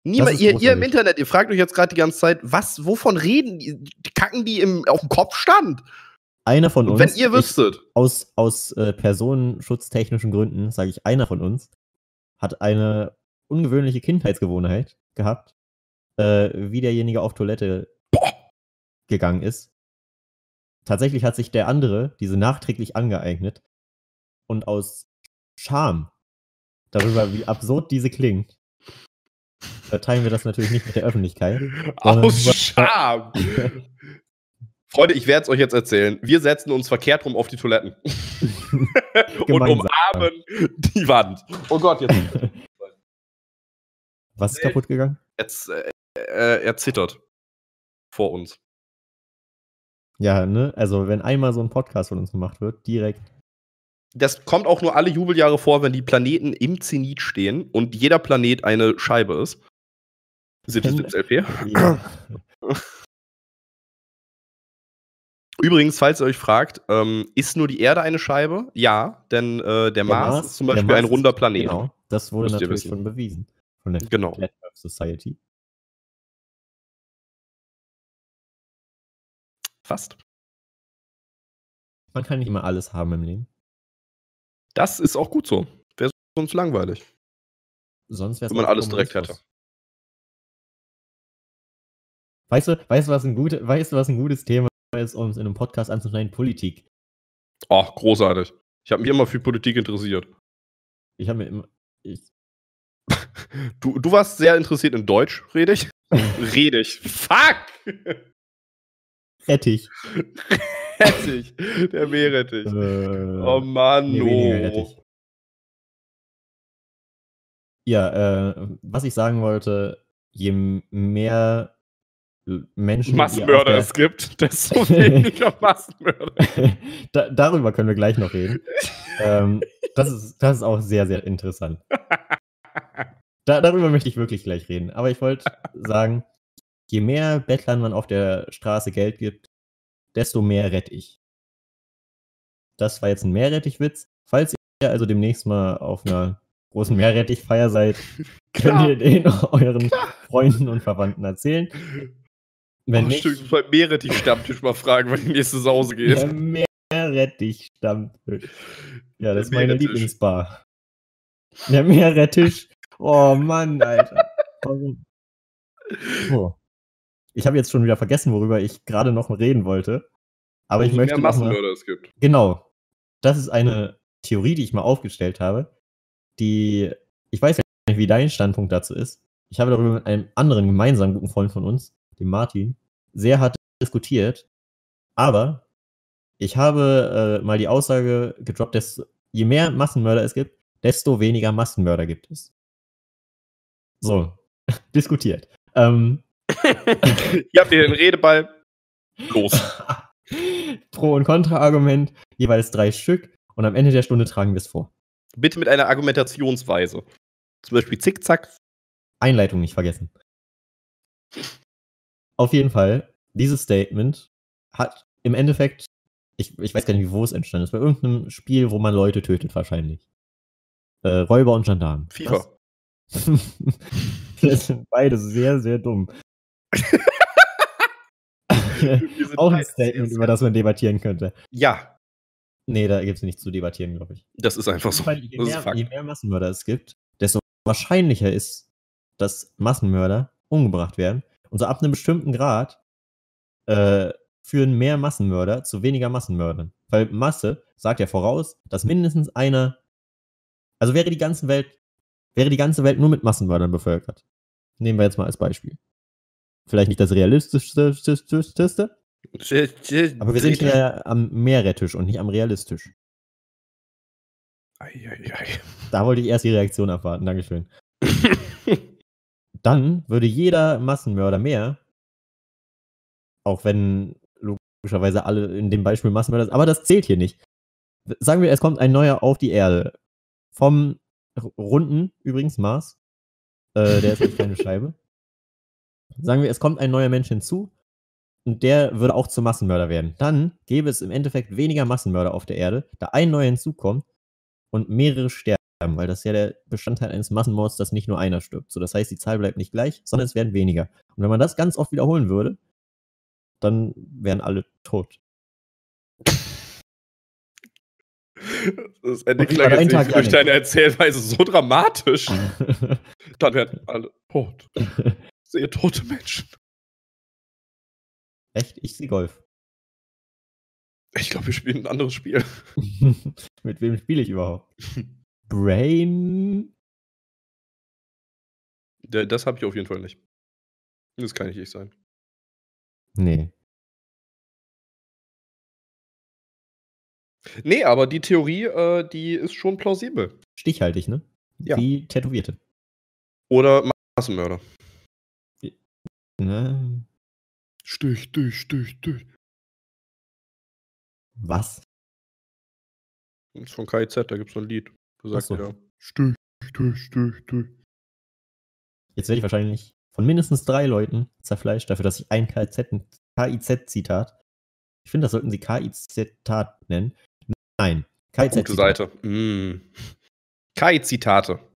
Niemand, ihr, ihr im. Internet, ihr fragt euch jetzt gerade die ganze Zeit, was, wovon reden die? Kacken die im, auf dem Kopfstand? einer von uns, wenn ihr ich, wüsstet, aus, aus äh, personenschutztechnischen Gründen, sage ich, einer von uns hat eine ungewöhnliche Kindheitsgewohnheit gehabt, äh, wie derjenige auf Toilette gegangen ist. Tatsächlich hat sich der andere diese nachträglich angeeignet und aus Scham darüber, wie absurd diese klingt, äh, teilen wir das natürlich nicht mit der Öffentlichkeit. aus Scham. Freunde, ich werde es euch jetzt erzählen. Wir setzen uns verkehrt rum auf die Toiletten. und umarmen die Wand. Oh Gott, jetzt. Was ist kaputt gegangen? jetzt äh, äh, er zittert. Vor uns. Ja, ne? Also, wenn einmal so ein Podcast von uns gemacht wird, direkt. Das kommt auch nur alle Jubeljahre vor, wenn die Planeten im Zenit stehen und jeder Planet eine Scheibe ist. Siebtes, elf, vier. Ja. Übrigens, falls ihr euch fragt, ähm, ist nur die Erde eine Scheibe? Ja, denn äh, der, Mars, ist zum Beispiel Mars ein runder Planet. Genau. Das wurde Müsst natürlich schon bewiesen. Von der Genau. Flat Earth Society. Fast. Man kann nicht immer alles haben im Leben. Das ist auch gut so. Wäre sonst langweilig, Sonst wäre wenn man alles direkt hätte. Weißt du, weißt du, was ein gute, weißt du, was ein gutes Thema ist, um es in einem Podcast anzuschneiden? Politik. Oh, großartig. Ich habe mich immer für Politik interessiert. Ich habe mir immer. Ich, Du, du warst sehr interessiert in Deutsch, rede ich? Rede ich. Fuck! Rettich. Rettich. Der Meerrettich. Äh, Oh Mann, nee, oh. Ja, äh, was ich sagen wollte, je mehr Menschen. Massenmörder der- es gibt, desto weniger Massenmörder. da, darüber können wir gleich noch reden. ähm, das, ist, das ist auch sehr, sehr interessant. Da, darüber möchte ich wirklich gleich reden. Aber ich wollte sagen, je mehr Bettlern man auf der Straße Geld gibt, desto mehr rette ich. Das war jetzt ein Meerrettichwitz. Falls ihr also demnächst mal auf einer großen Meerrettichfeier seid, könnt Klar. ihr den euren Freunden und Verwandten erzählen. Wenn oh, nicht, stimmt, beim Meerrettich-Stammtisch mal fragen, wann die nächste Sause geht. Der Meerrettich-Stammtisch. Ja, das ist Der meine Meerrettich. Lieblingsbar. Der Meerrettich. Oh Mann, Alter. Warum? So. Ich habe jetzt schon wieder vergessen, worüber ich gerade noch reden wollte. Aber ich möchte mehr noch mal, Massenmörder es gibt. Genau. Das ist eine Theorie, die ich mal aufgestellt habe, die, ich weiß ja nicht, wie dein Standpunkt dazu ist. Ich habe darüber mit einem anderen gemeinsamen guten Freund von uns, dem Martin, sehr hart diskutiert. Aber ich habe äh, mal die Aussage gedroppt, dass je mehr Massenmörder es gibt, desto weniger Massenmörder gibt es. So, diskutiert. Ähm, Ihr habt ihr den Redeball. Los. Pro- und Kontra-Argument, jeweils drei Stück. Und am Ende der Stunde tragen wir es vor. Bitte mit einer Argumentationsweise. Zum Beispiel Zickzack. Einleitung nicht vergessen. Auf jeden Fall, dieses Statement hat im Endeffekt, ich, ich weiß gar nicht, wo es entstanden ist, bei irgendeinem Spiel, wo man Leute tötet, wahrscheinlich. Äh, Räuber und Gendarmen. FIFA. Das sind beide sehr, sehr dumm. Auch ein Statement, über das man debattieren könnte. Ja, Nee, da gibt es nichts zu debattieren, glaube ich. das ist einfach so. Weil je, mehr, je mehr Massenmörder es gibt, desto wahrscheinlicher ist, dass Massenmörder umgebracht werden. Und so ab einem bestimmten Grad äh, führen mehr Massenmörder zu weniger Massenmördern. Weil Masse sagt ja voraus, dass mindestens einer, also wäre die ganze Welt, wäre die ganze Welt nur mit Massenmördern bevölkert. Nehmen wir jetzt mal als Beispiel. Vielleicht nicht das realistischste, aber wir sind ja am Meerrettisch und nicht am realistisch. Eieiei. Da wollte ich erst die Reaktion abwarten. Dankeschön. Dann würde jeder Massenmörder mehr, auch wenn logischerweise alle in dem Beispiel Massenmörder sind, aber das zählt hier nicht. Sagen wir, es kommt ein neuer auf die Erde. Vom runden, übrigens, Mars. Äh, der ist eine kleine Scheibe. Sagen wir, es kommt ein neuer Mensch hinzu und der würde auch zum Massenmörder werden. Dann gäbe es im Endeffekt weniger Massenmörder auf der Erde, da ein neuer hinzukommt und mehrere sterben, weil das ist ja der Bestandteil eines Massenmords, dass nicht nur einer stirbt. So, das heißt, die Zahl bleibt nicht gleich, sondern es werden weniger. Und wenn man das ganz oft wiederholen würde, dann wären alle tot. Das Ende klang jetzt nicht durch deine Erzählweise so dramatisch. Dann werden alle tot. Sehe tote Menschen. Echt? Ich sehe Golf. Ich glaube, wir spielen ein anderes Spiel. Mit wem spiele ich überhaupt? Brain? Das habe ich auf jeden Fall nicht. Das kann nicht ich sein. Nee. Nee, aber die Theorie, äh, die ist schon plausibel. Stichhaltig, ne? Ja. Wie Tätowierte. Oder Massenmörder. Ne? Stich, stich, stich, stich. Was? Das ist von KIZ, da gibt's so ein Lied. Da sagt so. er, Stich, stich, stich, stich. Jetzt werde ich wahrscheinlich von mindestens drei Leuten zerfleischt dafür, dass ich ein KIZ-Zitat. Ich finde, das sollten sie KIZ-Zitat nennen. Nein. Gute KIZ-Zitat. Seite. Mm. KI-Zitate.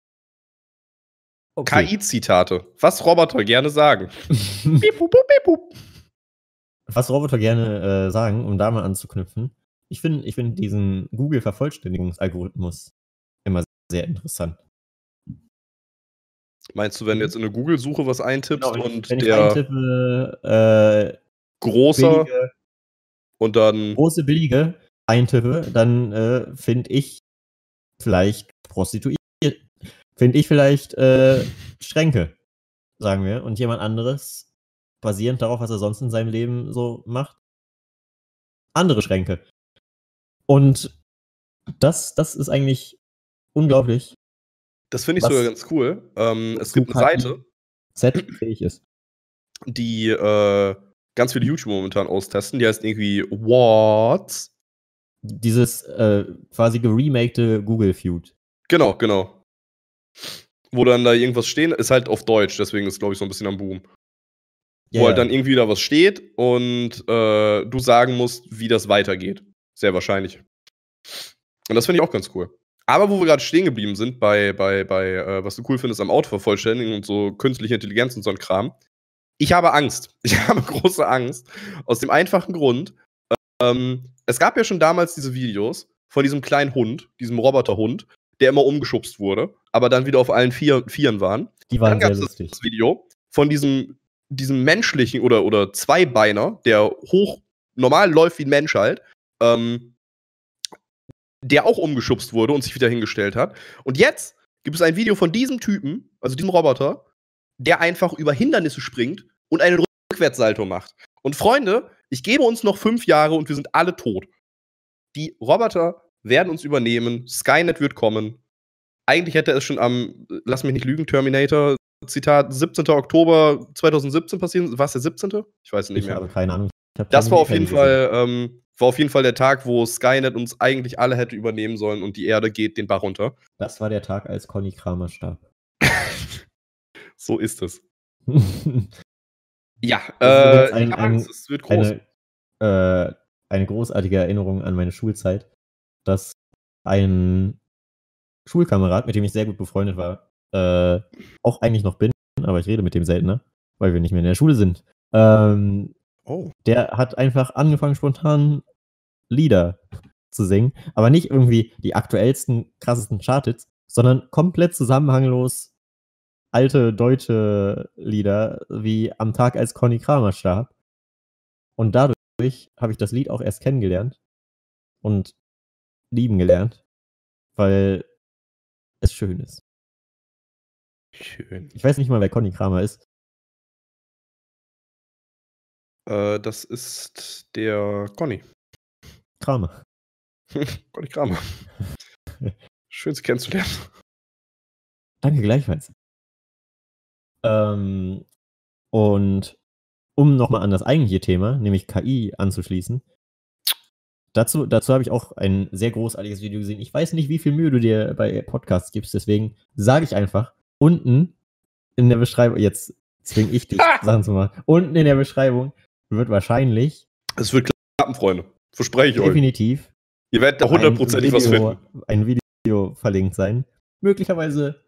Okay. KI-Zitate. Was Roboter gerne sagen. Pup, pup, piep, pup. Was Roboter gerne äh, sagen, um da mal anzuknüpfen. Ich finde ich find diesen Google-Vervollständigungsalgorithmus immer sehr interessant. Meinst du, wenn du jetzt in eine Google-Suche was eintippst Genau, und wenn ich der eintippe, äh, großer billige, und dann. große billige eintippe, dann äh, finde ich vielleicht Prostituiert. Finde ich vielleicht äh, Schränke, sagen wir. Und jemand anderes, basierend darauf, was er sonst in seinem Leben so macht, andere Schränke. Und das, das ist eigentlich unglaublich, Das finde ich sogar ganz cool. Ähm, es gibt eine Seite, Z-fähig ist. die äh, ganz viele YouTuber momentan austesten. Die heißt irgendwie What? Dieses äh, quasi geremakte Google Feud. Genau, genau. Wo dann da irgendwas stehen, ist halt auf Deutsch, deswegen ist, glaube ich, so ein bisschen am Boom. Ja, wo halt dann irgendwie da was steht und äh, du sagen musst, wie das weitergeht. Sehr wahrscheinlich. Und das finde ich auch ganz cool. Aber wo wir gerade stehen geblieben sind, bei, bei, bei äh, was du cool findest am Auto vervollständigen und so künstliche Intelligenz und so ein Kram. Ich habe Angst. Ich habe große Angst. Aus dem einfachen Grund, ähm, es gab ja schon damals diese Videos von diesem kleinen Hund, diesem Roboterhund, der immer umgeschubst wurde, aber dann wieder auf allen vier, Vieren waren. Die waren Dann gab es das, lustig. das Video von diesem, diesem menschlichen oder, oder Zweibeiner, der hoch normal läuft wie ein Mensch halt, ähm, der auch umgeschubst wurde und sich wieder hingestellt hat. Und jetzt gibt es ein Video von diesem Typen, also diesem Roboter, der einfach über Hindernisse springt und einen Rückwärtssalto macht. Und Freunde, ich gebe uns noch fünf Jahre und wir sind alle tot. Die Roboter werden uns übernehmen, Skynet wird kommen. Eigentlich hätte es schon am, lass mich nicht lügen, Terminator, Zitat, 17. Oktober 2017 passieren. War es der 17.? Ich weiß es nicht Ich mehr. habe keine Ahnung. Hab Das war auf jeden. Fall, ähm, war auf jeden Fall der Tag, wo Skynet uns eigentlich alle hätte übernehmen sollen und die Erde geht den Bach runter. Das war der Tag, als Conny Kramer starb. So ist es. eine, Ja, äh, ein- ein- es wird groß. äh, eine großartige Erinnerung an meine Schulzeit, dass ein Schulkamerad, mit dem ich sehr gut befreundet war, äh, auch eigentlich noch bin, aber ich rede mit dem seltener, weil wir nicht mehr in der Schule sind. Ähm, oh. der hat einfach angefangen, spontan Lieder zu singen, aber nicht irgendwie die aktuellsten, krassesten Chartits, sondern komplett zusammenhanglos alte deutsche Lieder, wie Am Tag, als Conny Kramer starb. Und dadurch habe ich das Lied auch erst kennengelernt und lieben gelernt, weil es schön ist. Schön. Ich weiß nicht mal, wer Conny Kramer ist. Äh, das ist der Conny. Kramer. Conny Kramer. Schön, Sie kennenzulernen. Danke gleichfalls. Ähm, und um nochmal an das eigentliche Thema, nämlich KI, anzuschließen, dazu, dazu habe ich auch ein sehr großartiges Video gesehen. Ich weiß nicht, wie viel Mühe du dir bei Podcasts gibst, deswegen sage ich einfach, unten in der Beschreibung, jetzt zwinge ich dich, Sachen zu machen, unten in der Beschreibung wird wahrscheinlich Es wird klappen, Freunde. Verspreche ich euch. definitiv Ihr werdet da ein hundertprozentig was Video- finden. Ein Video verlinkt sein. Möglicherweise,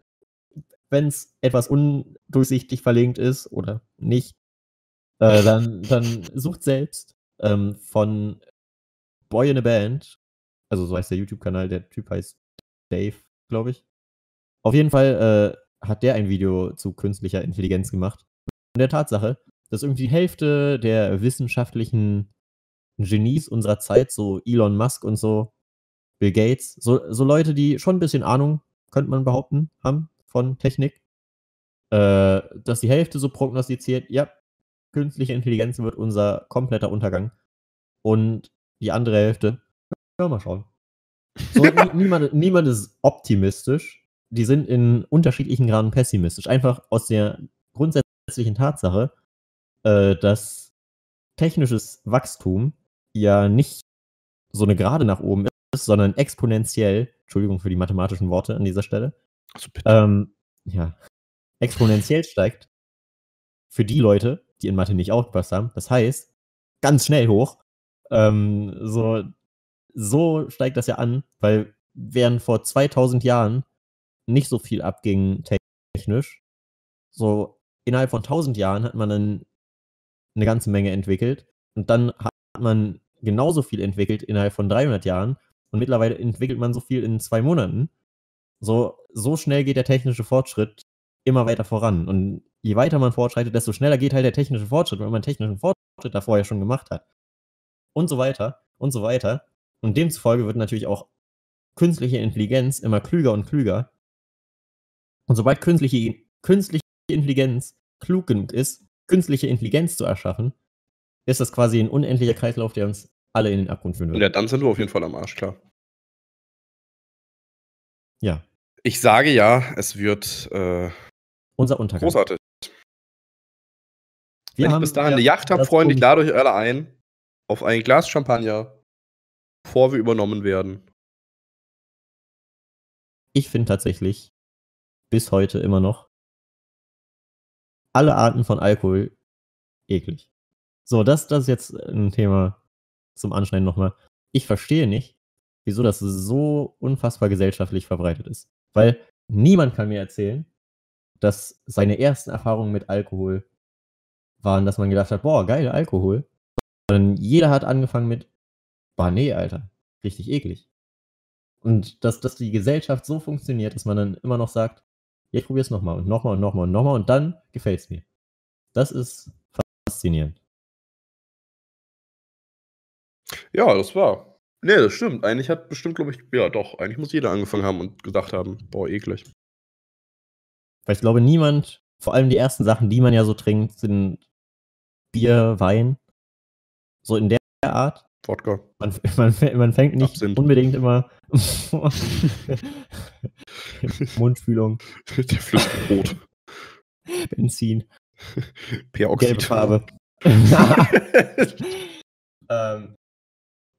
wenn es etwas undurchsichtig verlinkt ist oder nicht, äh, dann, dann sucht selbst ähm, von Boy in a Band. Also so heißt der YouTube-Kanal, der Typ heißt Dave, glaube ich. Auf jeden Fall äh, hat der ein Video zu künstlicher Intelligenz gemacht. Und der Tatsache, dass irgendwie die Hälfte der wissenschaftlichen Genies unserer Zeit, so Elon Musk und so, Bill Gates, so, so Leute, die schon ein bisschen Ahnung, könnte man behaupten, haben von Technik, äh, dass die Hälfte so prognostiziert, ja, künstliche Intelligenz wird unser kompletter Untergang. Und die andere Hälfte, Ja, mal schauen. So, nie- niemand, niemand ist optimistisch. Die sind in unterschiedlichen Graden pessimistisch. Einfach aus der grundsätzlichen Tatsache, äh, dass technisches Wachstum ja nicht so eine Gerade nach oben ist, sondern exponentiell, Entschuldigung für die mathematischen Worte an dieser Stelle, Also bitte. ähm, ja, exponentiell steigt für die Leute, die in Mathe nicht aufgepasst haben. Das heißt, ganz schnell hoch. Ähm, so, so steigt das ja an, weil während vor 2000 Jahren nicht so viel abging technisch, so innerhalb von 1000 Jahren hat man dann eine ganze Menge entwickelt und dann hat man genauso viel entwickelt innerhalb von 300 Jahren und mittlerweile entwickelt man so viel in zwei Monaten. So, so schnell geht der technische Fortschritt immer weiter voran. Und je weiter man fortschreitet, desto schneller geht halt der technische Fortschritt, weil man technischen Fortschritt da vorher schon gemacht hat. Und so weiter und so weiter. Und demzufolge wird natürlich auch künstliche Intelligenz immer klüger und klüger. Und sobald künstliche, künstliche Intelligenz klug genug ist, künstliche Intelligenz zu erschaffen, ist das quasi ein unendlicher Kreislauf, der uns alle in den Abgrund führen wird. Ja, dann sind wir auf jeden Fall am Arsch, klar. Ja, Ich sage ja, es wird äh, unser Untergang. großartig. Wir Wenn ich bis dahin eine Yacht habe, Freunde, ich lade euch alle ein auf ein Glas Champagner, bevor wir übernommen werden. Ich finde tatsächlich bis heute immer noch alle Arten von Alkohol eklig. So, das, das ist jetzt ein Thema zum Anschneiden nochmal. Ich verstehe nicht, wieso das so unfassbar gesellschaftlich verbreitet ist. Weil niemand kann mir erzählen, dass seine ersten Erfahrungen mit Alkohol waren, dass man gedacht hat, boah, geil, Alkohol. Sondern jeder hat angefangen mit, boah, nee, Alter, richtig eklig. Und dass, dass die Gesellschaft so funktioniert, dass man dann immer noch sagt, ja, ich probier's nochmal und nochmal und nochmal und nochmal und dann gefällt's mir. Das ist faszinierend. Ja, das war. Nee, das stimmt. Eigentlich hat bestimmt, glaube ich, ja doch, eigentlich muss jeder angefangen haben und gesagt haben, boah, eklig. Weil ich glaube, niemand, vor allem die ersten Sachen, die man ja so trinkt, sind Bier, Wein. So in der Art. Wodka. Man, man, man fängt nicht Absinth. unbedingt immer Mundfühlung, Der flüssige Brot. Benzin, Peroxid. gelbe Farbe. ähm,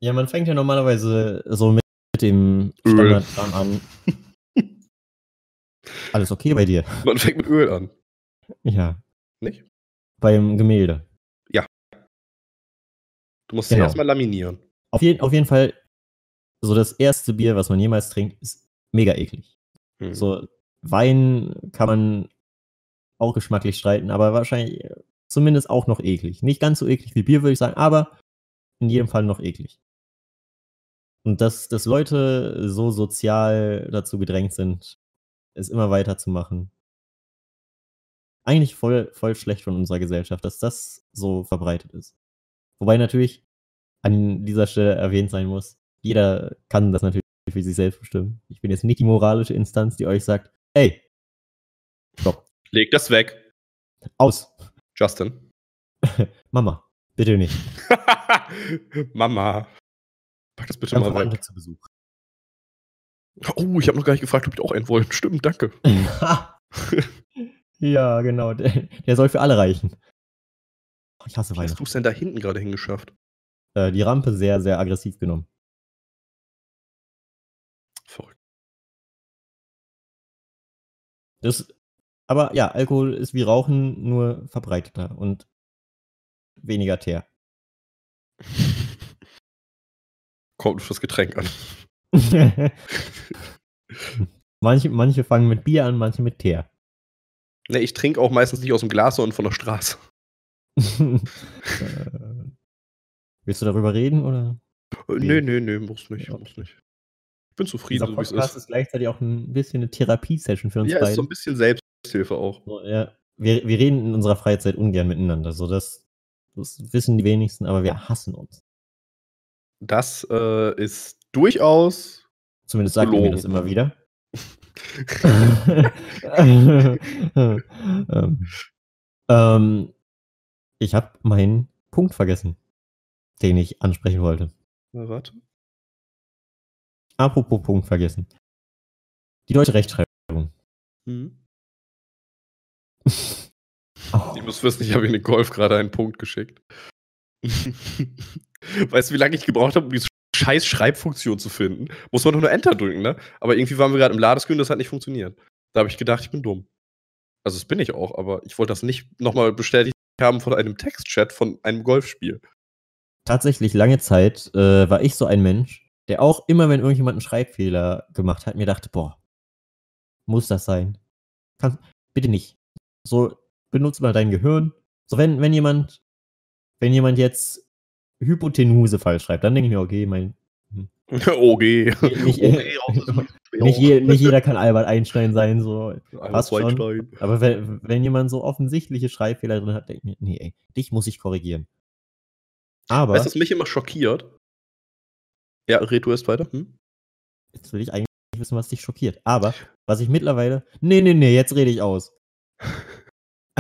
ja, man fängt ja normalerweise so mit dem Öl. Standardkram an. Alles okay bei dir? Man fängt mit Öl an. Ja. Nicht? Beim Gemälde. Du musst Genau. sie erstmal laminieren. Auf, jeden auf jeden Fall, so das erste Bier, was man jemals trinkt, ist mega eklig. Hm. So, Wein kann man auch geschmacklich streiten, aber wahrscheinlich äh, zumindest auch noch eklig. Nicht ganz so eklig wie Bier, würde ich sagen, aber in jedem Fall noch eklig. Und dass, dass Leute so sozial dazu gedrängt sind, es immer weiterzumachen. Eigentlich voll, voll schlecht von unserer Gesellschaft, dass das so verbreitet ist. Wobei natürlich an dieser Stelle erwähnt sein muss, jeder kann das natürlich für sich selbst bestimmen. Ich bin jetzt nicht die moralische Instanz, die euch sagt, ey, stopp, Leg das weg, aus, Justin. Mama, bitte nicht. Mama. Pack das bitte Dann mal weg. zu Besuch. Oh, ich habe noch gar nicht gefragt, ob die auch einen wollen. Stimmt, danke. ja, genau, der, der soll für alle reichen. Ich hasse Wie hast Weihnachten. du es denn da hinten gerade hingeschafft? Äh, die Rampe sehr, sehr aggressiv genommen. Verrückt. Das, aber ja, Alkohol ist wie Rauchen, nur verbreiteter und weniger Teer. Kommt auf das Getränk an. manche, manche fangen mit Bier an, manche mit Teer. Ne, ich trinke auch meistens nicht aus dem Glas, sondern von der Straße. äh, willst du darüber reden oder? Nee. Nee, nee, nee, muss nicht, Ja. muss nicht. Ich bin zufrieden, Dieser so wie es Podcast ist. ist gleichzeitig auch ein bisschen eine Therapie-Session für uns Ja, ist so beide. ein bisschen Selbsthilfe auch. So, ja, wir, wir reden in unserer Freizeit ungern miteinander. So, das, das wissen die wenigsten, aber wir hassen uns. Das äh, ist durchaus. Zumindest sagt mir das immer wieder. ähm, ähm, ich habe meinen Punkt vergessen, den ich ansprechen wollte. Na, warte. Apropos Punkt vergessen. Die deutsche Rechtschreibung. Mhm. Oh, Ihr müsst wissen, ich habe in den Golf gerade einen Punkt geschickt. weißt du, wie lange ich gebraucht habe, um diese scheiß Schreibfunktion zu finden? Muss man doch nur Enter drücken, ne? Aber irgendwie waren wir gerade im Ladescreen, das hat nicht funktioniert. Da habe ich gedacht, ich bin dumm. Also, das bin ich auch, aber ich wollte das nicht nochmal bestätigt haben von einem Textchat von einem Golfspiel. tatsächlich lange Zeit äh, war ich so ein Mensch, der auch immer, wenn irgendjemand einen Schreibfehler gemacht hat, mir dachte, boah, muss das sein? Kann, bitte nicht. So, benutze mal dein Gehirn. So, wenn, wenn jemand, wenn jemand jetzt Hypotenuse falsch schreibt, dann denke ich mir, okay, mein, OG. Okay, das nicht, je, nicht jeder kann Albert Einstein sein, so. Albert. Einstein. Aber wenn, wenn jemand so offensichtliche Schreibfehler drin hat, denke ich mir, nee, ey, dich muss ich korrigieren. Aber, Weißt du, was mich immer schockiert? Ja, red du erst weiter. Hm? jetzt will ich eigentlich wissen, was dich schockiert. Aber, was ich mittlerweile, nee, nee, nee, jetzt rede ich aus.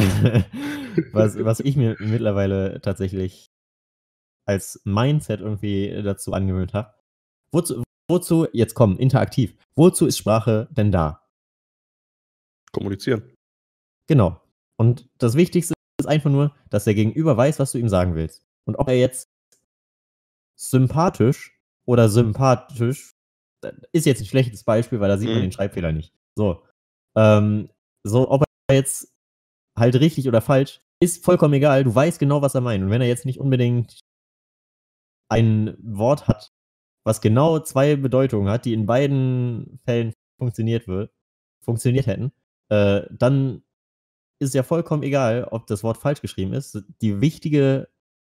was, was ich mir mittlerweile tatsächlich als Mindset irgendwie dazu angewöhnt habe. Wozu, wozu, jetzt komm, interaktiv. Wozu ist Sprache denn da? Kommunizieren. Genau. Und das Wichtigste ist einfach nur, dass der Gegenüber weiß, was du ihm sagen willst. Und ob er jetzt sympathisch oder sympathisch, ist jetzt ein schlechtes Beispiel, weil da sieht man Mhm. den Schreibfehler nicht. So. Ähm, so, ob er jetzt halt richtig oder falsch, ist vollkommen egal. Du weißt genau, was er meint. Und wenn er jetzt nicht unbedingt ein Wort hat, was genau zwei Bedeutungen hat, die in beiden Fällen funktioniert wird, funktioniert hätten, äh, dann ist ja vollkommen egal, ob das Wort falsch geschrieben ist. Die wichtige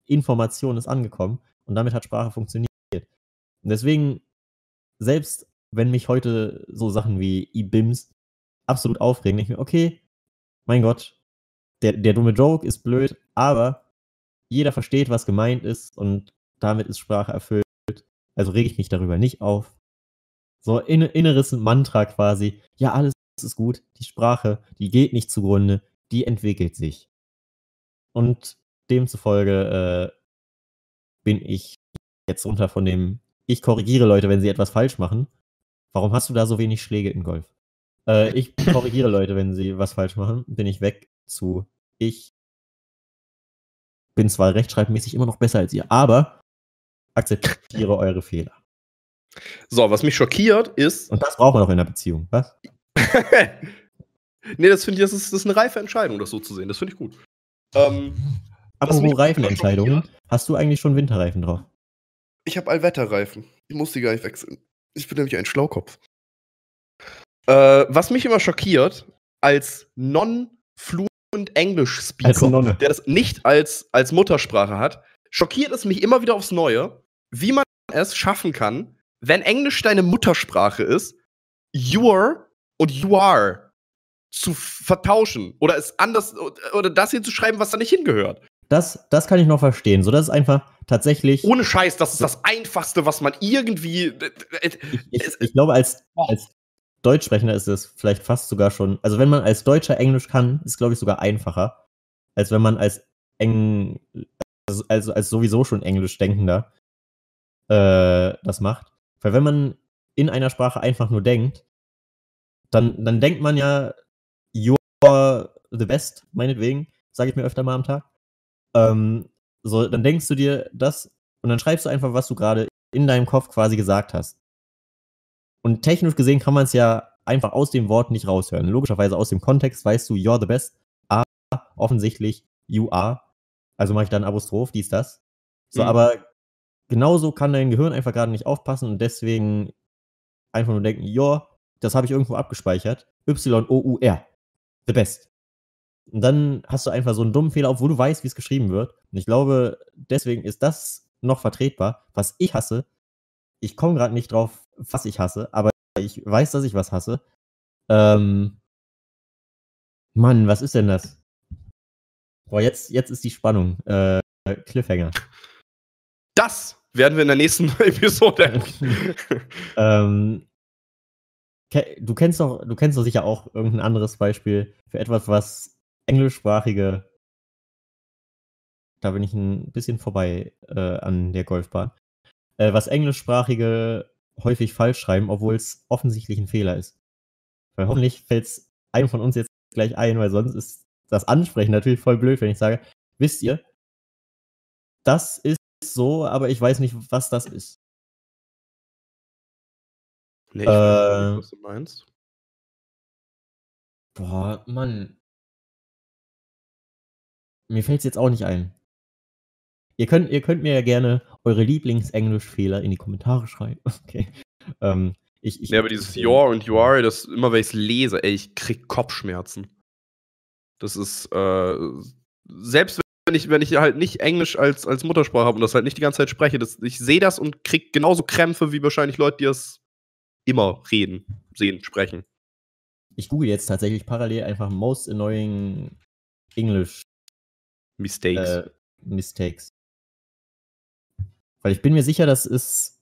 Information ist angekommen und damit hat Sprache funktioniert. Und deswegen, selbst wenn mich heute so Sachen wie IBIMS absolut aufregen, ich mir, okay, mein Gott, der, der dumme Joke ist blöd, aber jeder versteht, was gemeint ist und damit ist Sprache erfüllt. Also rege ich mich darüber nicht auf. So in, inneres Mantra quasi. Ja, alles ist gut. Die Sprache, die geht nicht zugrunde, die entwickelt sich. Und demzufolge äh, bin ich jetzt runter von dem, ich korrigiere Leute, wenn sie etwas falsch machen. Warum hast du da so wenig Schläge in Golf? Äh, ich korrigiere Leute, wenn sie was falsch machen, bin ich weg zu, ich bin zwar rechtschreibmäßig immer noch besser als ihr, aber akzeptiere eure Fehler. So, was mich schockiert ist. Und das braucht man auch in einer Beziehung, was? nee, das finde ich, das ist, das ist eine reife Entscheidung, das so zu sehen. Das finde ich gut. Ähm, Apropos Reifenentscheidungen, hast du eigentlich schon Winterreifen drauf? ich habe Allwetterreifen. Ich muss die gar nicht wechseln. Ich bin nämlich ein Schlaukopf. Äh, was mich immer schockiert, als non-fluent English-Speaker, der das nicht als, als Muttersprache hat, schockiert es mich immer wieder aufs Neue, wie man es schaffen kann, wenn Englisch deine Muttersprache ist, your und you are zu vertauschen oder es anders oder das hier zu schreiben, was da nicht hingehört. Das, das kann ich noch verstehen. So, das ist einfach tatsächlich. Ohne Scheiß, das ist das Einfachste, was man irgendwie. Ich, ich, ich glaube, als, als Deutschsprechender ist es vielleicht fast sogar schon. Also, wenn man als Deutscher Englisch kann, ist glaube ich sogar einfacher, als wenn man als Eng, also, also als sowieso schon Englisch denkender äh, das macht. Weil wenn man in einer Sprache einfach nur denkt, dann, dann denkt man ja, you're the best, meinetwegen, sage ich mir öfter mal am Tag. Ähm, so, dann denkst du dir das und dann schreibst du einfach, was du gerade in deinem Kopf quasi gesagt hast. Und technisch gesehen kann man es ja einfach aus dem Wort nicht raushören. Logischerweise aus dem Kontext weißt du, you're the best, aber offensichtlich you are. Also mache ich dann Apostroph, dies, das. So, Mhm. aber genauso kann dein Gehirn einfach gerade nicht aufpassen und deswegen einfach nur denken, ja, das habe ich irgendwo abgespeichert. Y-O-U-R. The best. Und dann hast du einfach so einen dummen Fehler, obwohl du weißt, wie es geschrieben wird. Und ich glaube, deswegen ist das noch vertretbar. Was ich hasse, ich komme gerade nicht drauf, was ich hasse, aber ich weiß, dass ich was hasse. Ähm, Mann, was ist denn das? Boah, jetzt, jetzt ist die Spannung. Äh, Cliffhanger. Das werden wir in der nächsten Episode. ähm, du kennst doch, du kennst doch sicher auch irgendein anderes Beispiel für etwas, was englischsprachige. Da bin ich ein bisschen vorbei äh, an der Golfbahn. Äh, was englischsprachige häufig falsch schreiben, obwohl es offensichtlich ein Fehler ist. Weil hoffentlich fällt es einem von uns jetzt gleich ein, weil sonst ist das Ansprechen natürlich voll blöd, wenn ich sage, wisst ihr, das ist so, aber ich weiß nicht, was das ist. Nee, ich weiß Äh, nicht, was du meinst. Boah, Mann. Mir fällt es jetzt auch nicht ein. Ihr könnt, ihr könnt mir ja gerne eure Lieblingsenglischfehler in die Kommentare schreiben. Okay. Ähm, ich, ich, Ja, aber dieses Your und You are, das immer wenn ich es lese, ey, ich krieg Kopfschmerzen. Das ist, äh, selbst wenn ich, wenn ich halt nicht Englisch als, als Muttersprache habe und das halt nicht die ganze Zeit spreche, das, ich sehe das und krieg genauso Krämpfe wie wahrscheinlich Leute, die das immer reden, sehen, sprechen. ich google jetzt tatsächlich parallel einfach Most Annoying English Mistakes. äh, Mistakes. Weil ich bin mir sicher, dass es,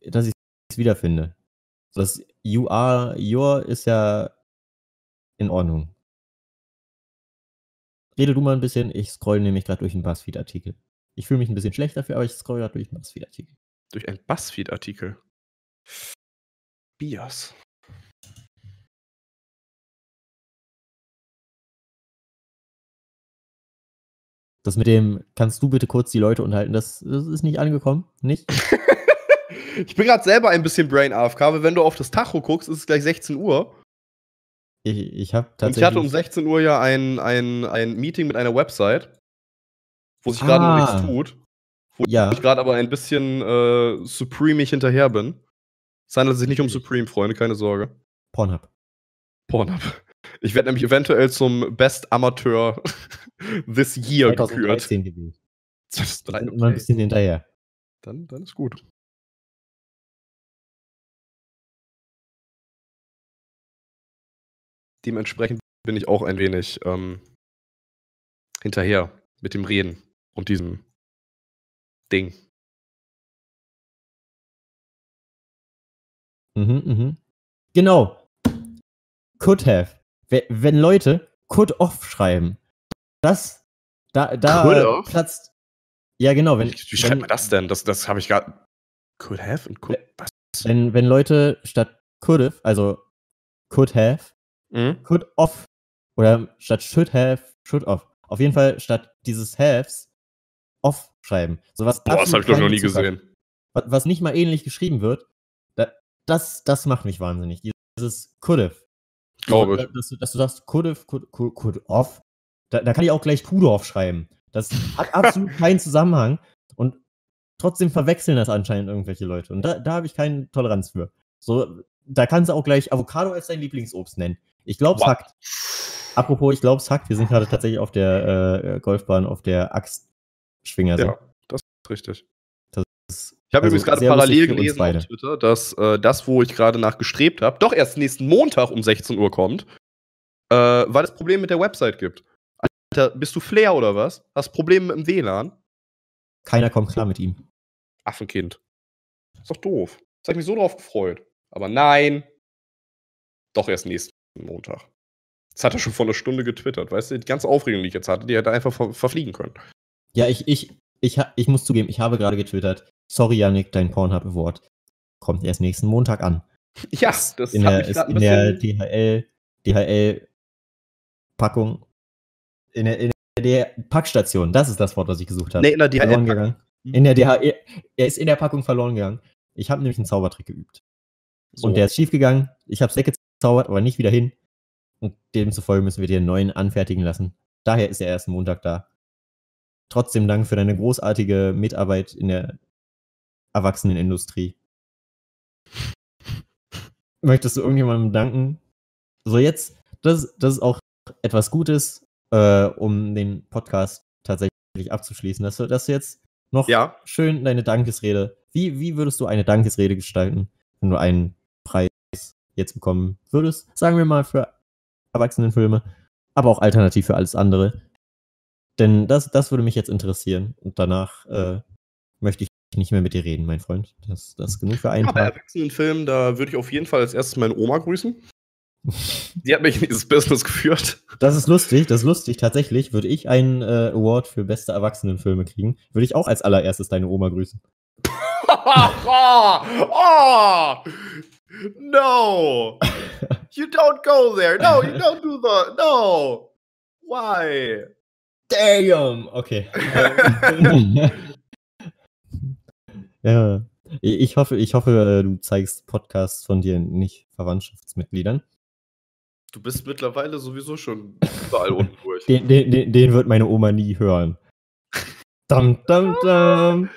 dass ich es wiederfinde. Das You are, your ist ja in Ordnung. Rede du mal ein bisschen, ich scroll nämlich gerade durch einen Buzzfeed-Artikel. Ich fühle mich ein bisschen schlecht dafür, aber ich scroll gerade durch einen Buzzfeed-Artikel. Durch einen Buzzfeed-Artikel. Bias. Das mit dem, kannst du bitte kurz die Leute unterhalten, das, das ist nicht angekommen, nicht? ich bin gerade selber ein bisschen Brain AFK, weil wenn du auf das Tacho guckst, ist es gleich 16 Uhr. Ich, ich habe Und tatsächlich. ich hatte um 16 Uhr ja ein, ein, ein Meeting mit einer Website, wo sich gerade Ah. nichts tut. Wo Ja. ich gerade aber ein bisschen äh, Supreme-ig hinterher bin. Es handelt sich nicht um Supreme, Freunde, keine Sorge. Pornhub. Pornhub. Ich werde nämlich eventuell zum Best Amateur this year gekürt. 2013 gewählt. Das ist drei, Immer ein okay. bisschen hinterher. dann, dann ist gut. Dementsprechend bin ich auch ein wenig ähm, hinterher mit dem Reden und diesem Ding. Mhm, mhm. Genau. Could have. We- Wenn Leute could off schreiben, das, da, da platzt. Ja, genau. Wenn, Wie schreibt wenn, man das denn? Das, das habe ich gerade. Could have und could. Was? Wenn, wenn Leute statt could have, also could have, Mhm. could off oder statt should have, should off. Auf jeden Fall statt dieses haves off schreiben. So was Boah, das habe ich doch noch nie gesehen. was, was nicht mal ähnlich geschrieben wird, da, das, das macht mich wahnsinnig. Dieses could have. Glaube ich. Dass, du- dass du sagst, could have, could, could, could off. Da, da kann ich auch gleich could off schreiben. Das hat absolut keinen Zusammenhang und trotzdem verwechseln das anscheinend irgendwelche Leute. Und da, da habe ich keine Toleranz für. So, da kannst du auch gleich Avocado als dein Lieblingsobst nennen. Ich glaube, es hackt. Apropos, ich glaube, es hackt. Wir sind gerade tatsächlich auf der äh, Golfbahn, auf der Axtschwinger. Ja, das ist richtig. ist Ich habe also übrigens gerade parallel gelesen auf Twitter, dass äh, das, wo ich gerade nach gestrebt habe, doch erst nächsten Montag um 16 Uhr kommt, äh, weil es Probleme mit der Website gibt. Alter, bist du Flair oder was? Hast Probleme mit dem WLAN? Keiner kommt klar mit ihm. Affenkind. Ist doch doof. Das hat mich so drauf gefreut. Aber nein. Doch erst nächsten Montag. Das hat er schon vor einer Stunde getwittert, weißt du? Die ganze Aufregung, die ich jetzt hatte, die hätte einfach ver verfliegen können. Ja, ich, ich, ich, ha- ich muss zugeben, ich habe gerade getwittert. Sorry, Yannick, dein Pornhub Award kommt erst nächsten Montag an. Ja, das in der, mich ist in der. DHL, DHL-Packung, in der, in der Packstation, das ist das Wort, was ich gesucht habe. Nee, in der verloren DHL. gegangen. In der DHL, er ist in der Packung verloren gegangen. Ich habe nämlich einen Zaubertrick geübt. So. Und der ist schief gegangen. Ich habe es weggezaubert, aber nicht wieder hin. Und demzufolge müssen wir dir einen neuen anfertigen lassen. Daher ist er erst Montag da. Trotzdem Dank für deine großartige Mitarbeit in der Erwachsenenindustrie. Möchtest du irgendjemandem danken? So, jetzt, das, das ist auch etwas Gutes, äh, um den Podcast tatsächlich abzuschließen, dass du, dass du jetzt noch Ja. schön deine Dankesrede. Wie, wie würdest du eine Dankesrede gestalten, wenn du einen jetzt bekommen würdest? Sagen wir mal für Erwachsenenfilme, aber auch alternativ für alles andere. Denn das, das würde mich jetzt interessieren. Und danach äh, möchte ich nicht mehr mit dir reden, mein Freund. Das, das ist genug für einen Ja, bei. Erwachsenenfilmen, da würde ich auf jeden Fall als erstes meine Oma grüßen. Die hat mich in dieses Business geführt. Das ist lustig, das ist lustig. Tatsächlich würde ich einen äh, Award für beste Erwachsenenfilme kriegen. Würde ich auch als allererstes deine Oma grüßen. oh, no. You don't go there. No, you don't do the. No. Why? Damn! Okay. ja. Ich hoffe, ich hoffe, du zeigst Podcasts von dir nicht Verwandtschaftsmitgliedern. Du bist mittlerweile sowieso schon überall unten durch. Den, den, den, wird meine Oma nie hören. Dum, dum, dum.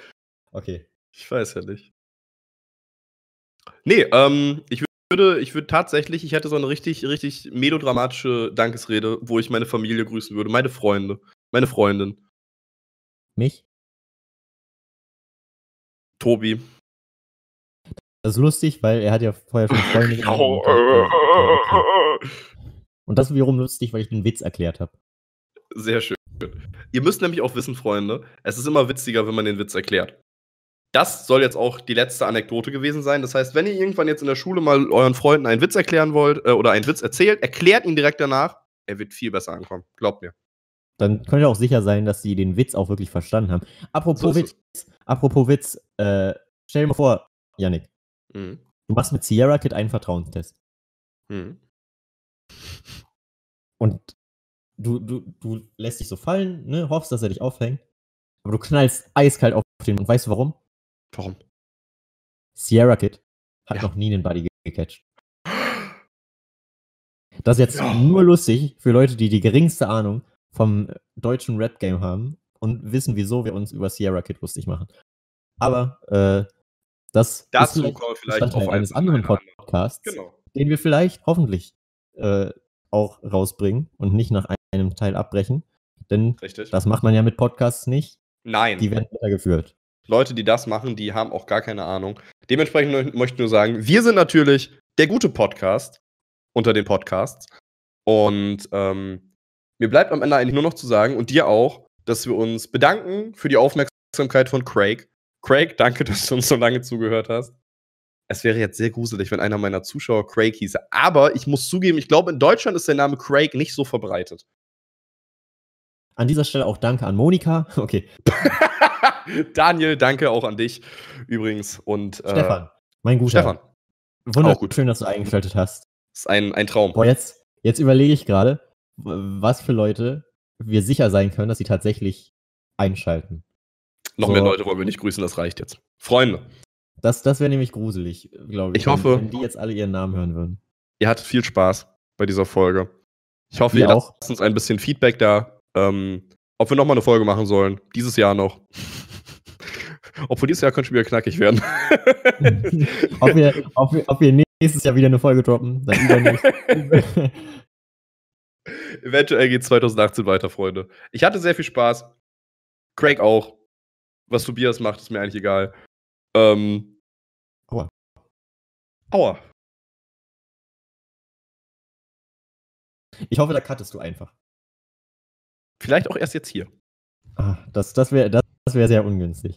Okay. Ich weiß ja nicht. Nee, ähm, ich würde, ich würde tatsächlich, ich hätte so eine richtig, richtig melodramatische Dankesrede, wo ich meine Familie grüßen würde, meine Freunde, meine Freundin. Mich? Tobi. Das ist lustig, weil er hat ja vorher schon Freunde gehabt. Und das wiederum lustig, weil ich den Witz erklärt habe. Sehr schön. Ihr müsst nämlich auch wissen, Freunde, es ist immer witziger, wenn man den Witz erklärt. Das soll jetzt auch die letzte Anekdote gewesen sein. Das heißt, wenn ihr irgendwann jetzt in der Schule mal euren Freunden einen Witz erklären wollt äh, oder einen Witz erzählt, erklärt ihn direkt danach. Er wird viel besser ankommen. Glaubt mir. Dann könnt ihr auch sicher sein, dass sie den Witz auch wirklich verstanden haben. Apropos So Witz, apropos Witz, äh, stell dir mal vor, Yannick, Mhm. du machst mit Sierra Kid einen Vertrauenstest. Mhm. Und du, du, du lässt dich so fallen, ne, hoffst, dass er dich aufhängt. Aber du knallst eiskalt auf den und weißt du warum? Warum? Sierra Kid hat Ja. noch nie einen Buddy ge- gecatcht. Das ist jetzt Ja. nur lustig für Leute, die die geringste Ahnung vom deutschen Rap-Game haben und wissen, wieso wir uns über Sierra Kid lustig machen. Aber äh, das Dazu vielleicht wir vielleicht Bestandteil auf eines anderen. Podcasts, Genau. den wir vielleicht hoffentlich äh, auch rausbringen und nicht nach einem Teil abbrechen. Denn Richtig. das macht man ja mit Podcasts nicht. Nein. Die werden weitergeführt. Leute, die das machen, die haben auch gar keine Ahnung. Dementsprechend mö- möchte ich nur sagen, wir sind natürlich der gute Podcast unter den Podcasts. Und ähm, mir bleibt am Ende eigentlich nur noch zu sagen, und dir auch, dass wir uns bedanken für die Aufmerksamkeit von Craig. Craig, danke, dass du uns so lange zugehört hast. Es wäre jetzt sehr gruselig, wenn einer meiner Zuschauer Craig hieße. Aber ich muss zugeben, ich glaube, in Deutschland ist der Name Craig nicht so verbreitet. An dieser Stelle auch danke an Monika. Okay, Daniel, danke auch an dich übrigens. Und äh, Stefan, mein guter. Stefan, Wunderschön, dass du eingeschaltet hast. ist ein, ein Traum. Boah, jetzt, jetzt überlege ich gerade, was für Leute wir sicher sein können, dass sie tatsächlich einschalten. Noch So. mehr Leute wollen wir nicht grüßen, das reicht jetzt. Freunde, Das, das wäre nämlich gruselig, glaube ich. Ich hoffe- Wenn, wenn die jetzt alle ihren Namen hören würden. ihr hattet viel Spaß bei dieser Folge. Ich hoffe, Wir ihr auch. lasst uns ein bisschen Feedback da, ähm, ob wir nochmal eine Folge machen sollen. Dieses Jahr noch. Obwohl dieses Jahr könnte schon wieder knackig werden. ob, wir, ob, wir, ob wir nächstes Jahr wieder eine Folge droppen. Eventuell geht 2018 weiter, Freunde. Ich hatte sehr viel Spaß. Craig auch. Was Tobias macht, ist mir eigentlich egal. Ähm, Aua. Aua. ich hoffe, da cuttest du einfach. Vielleicht auch erst jetzt hier. Ah, das das wäre das, das wär sehr ungünstig.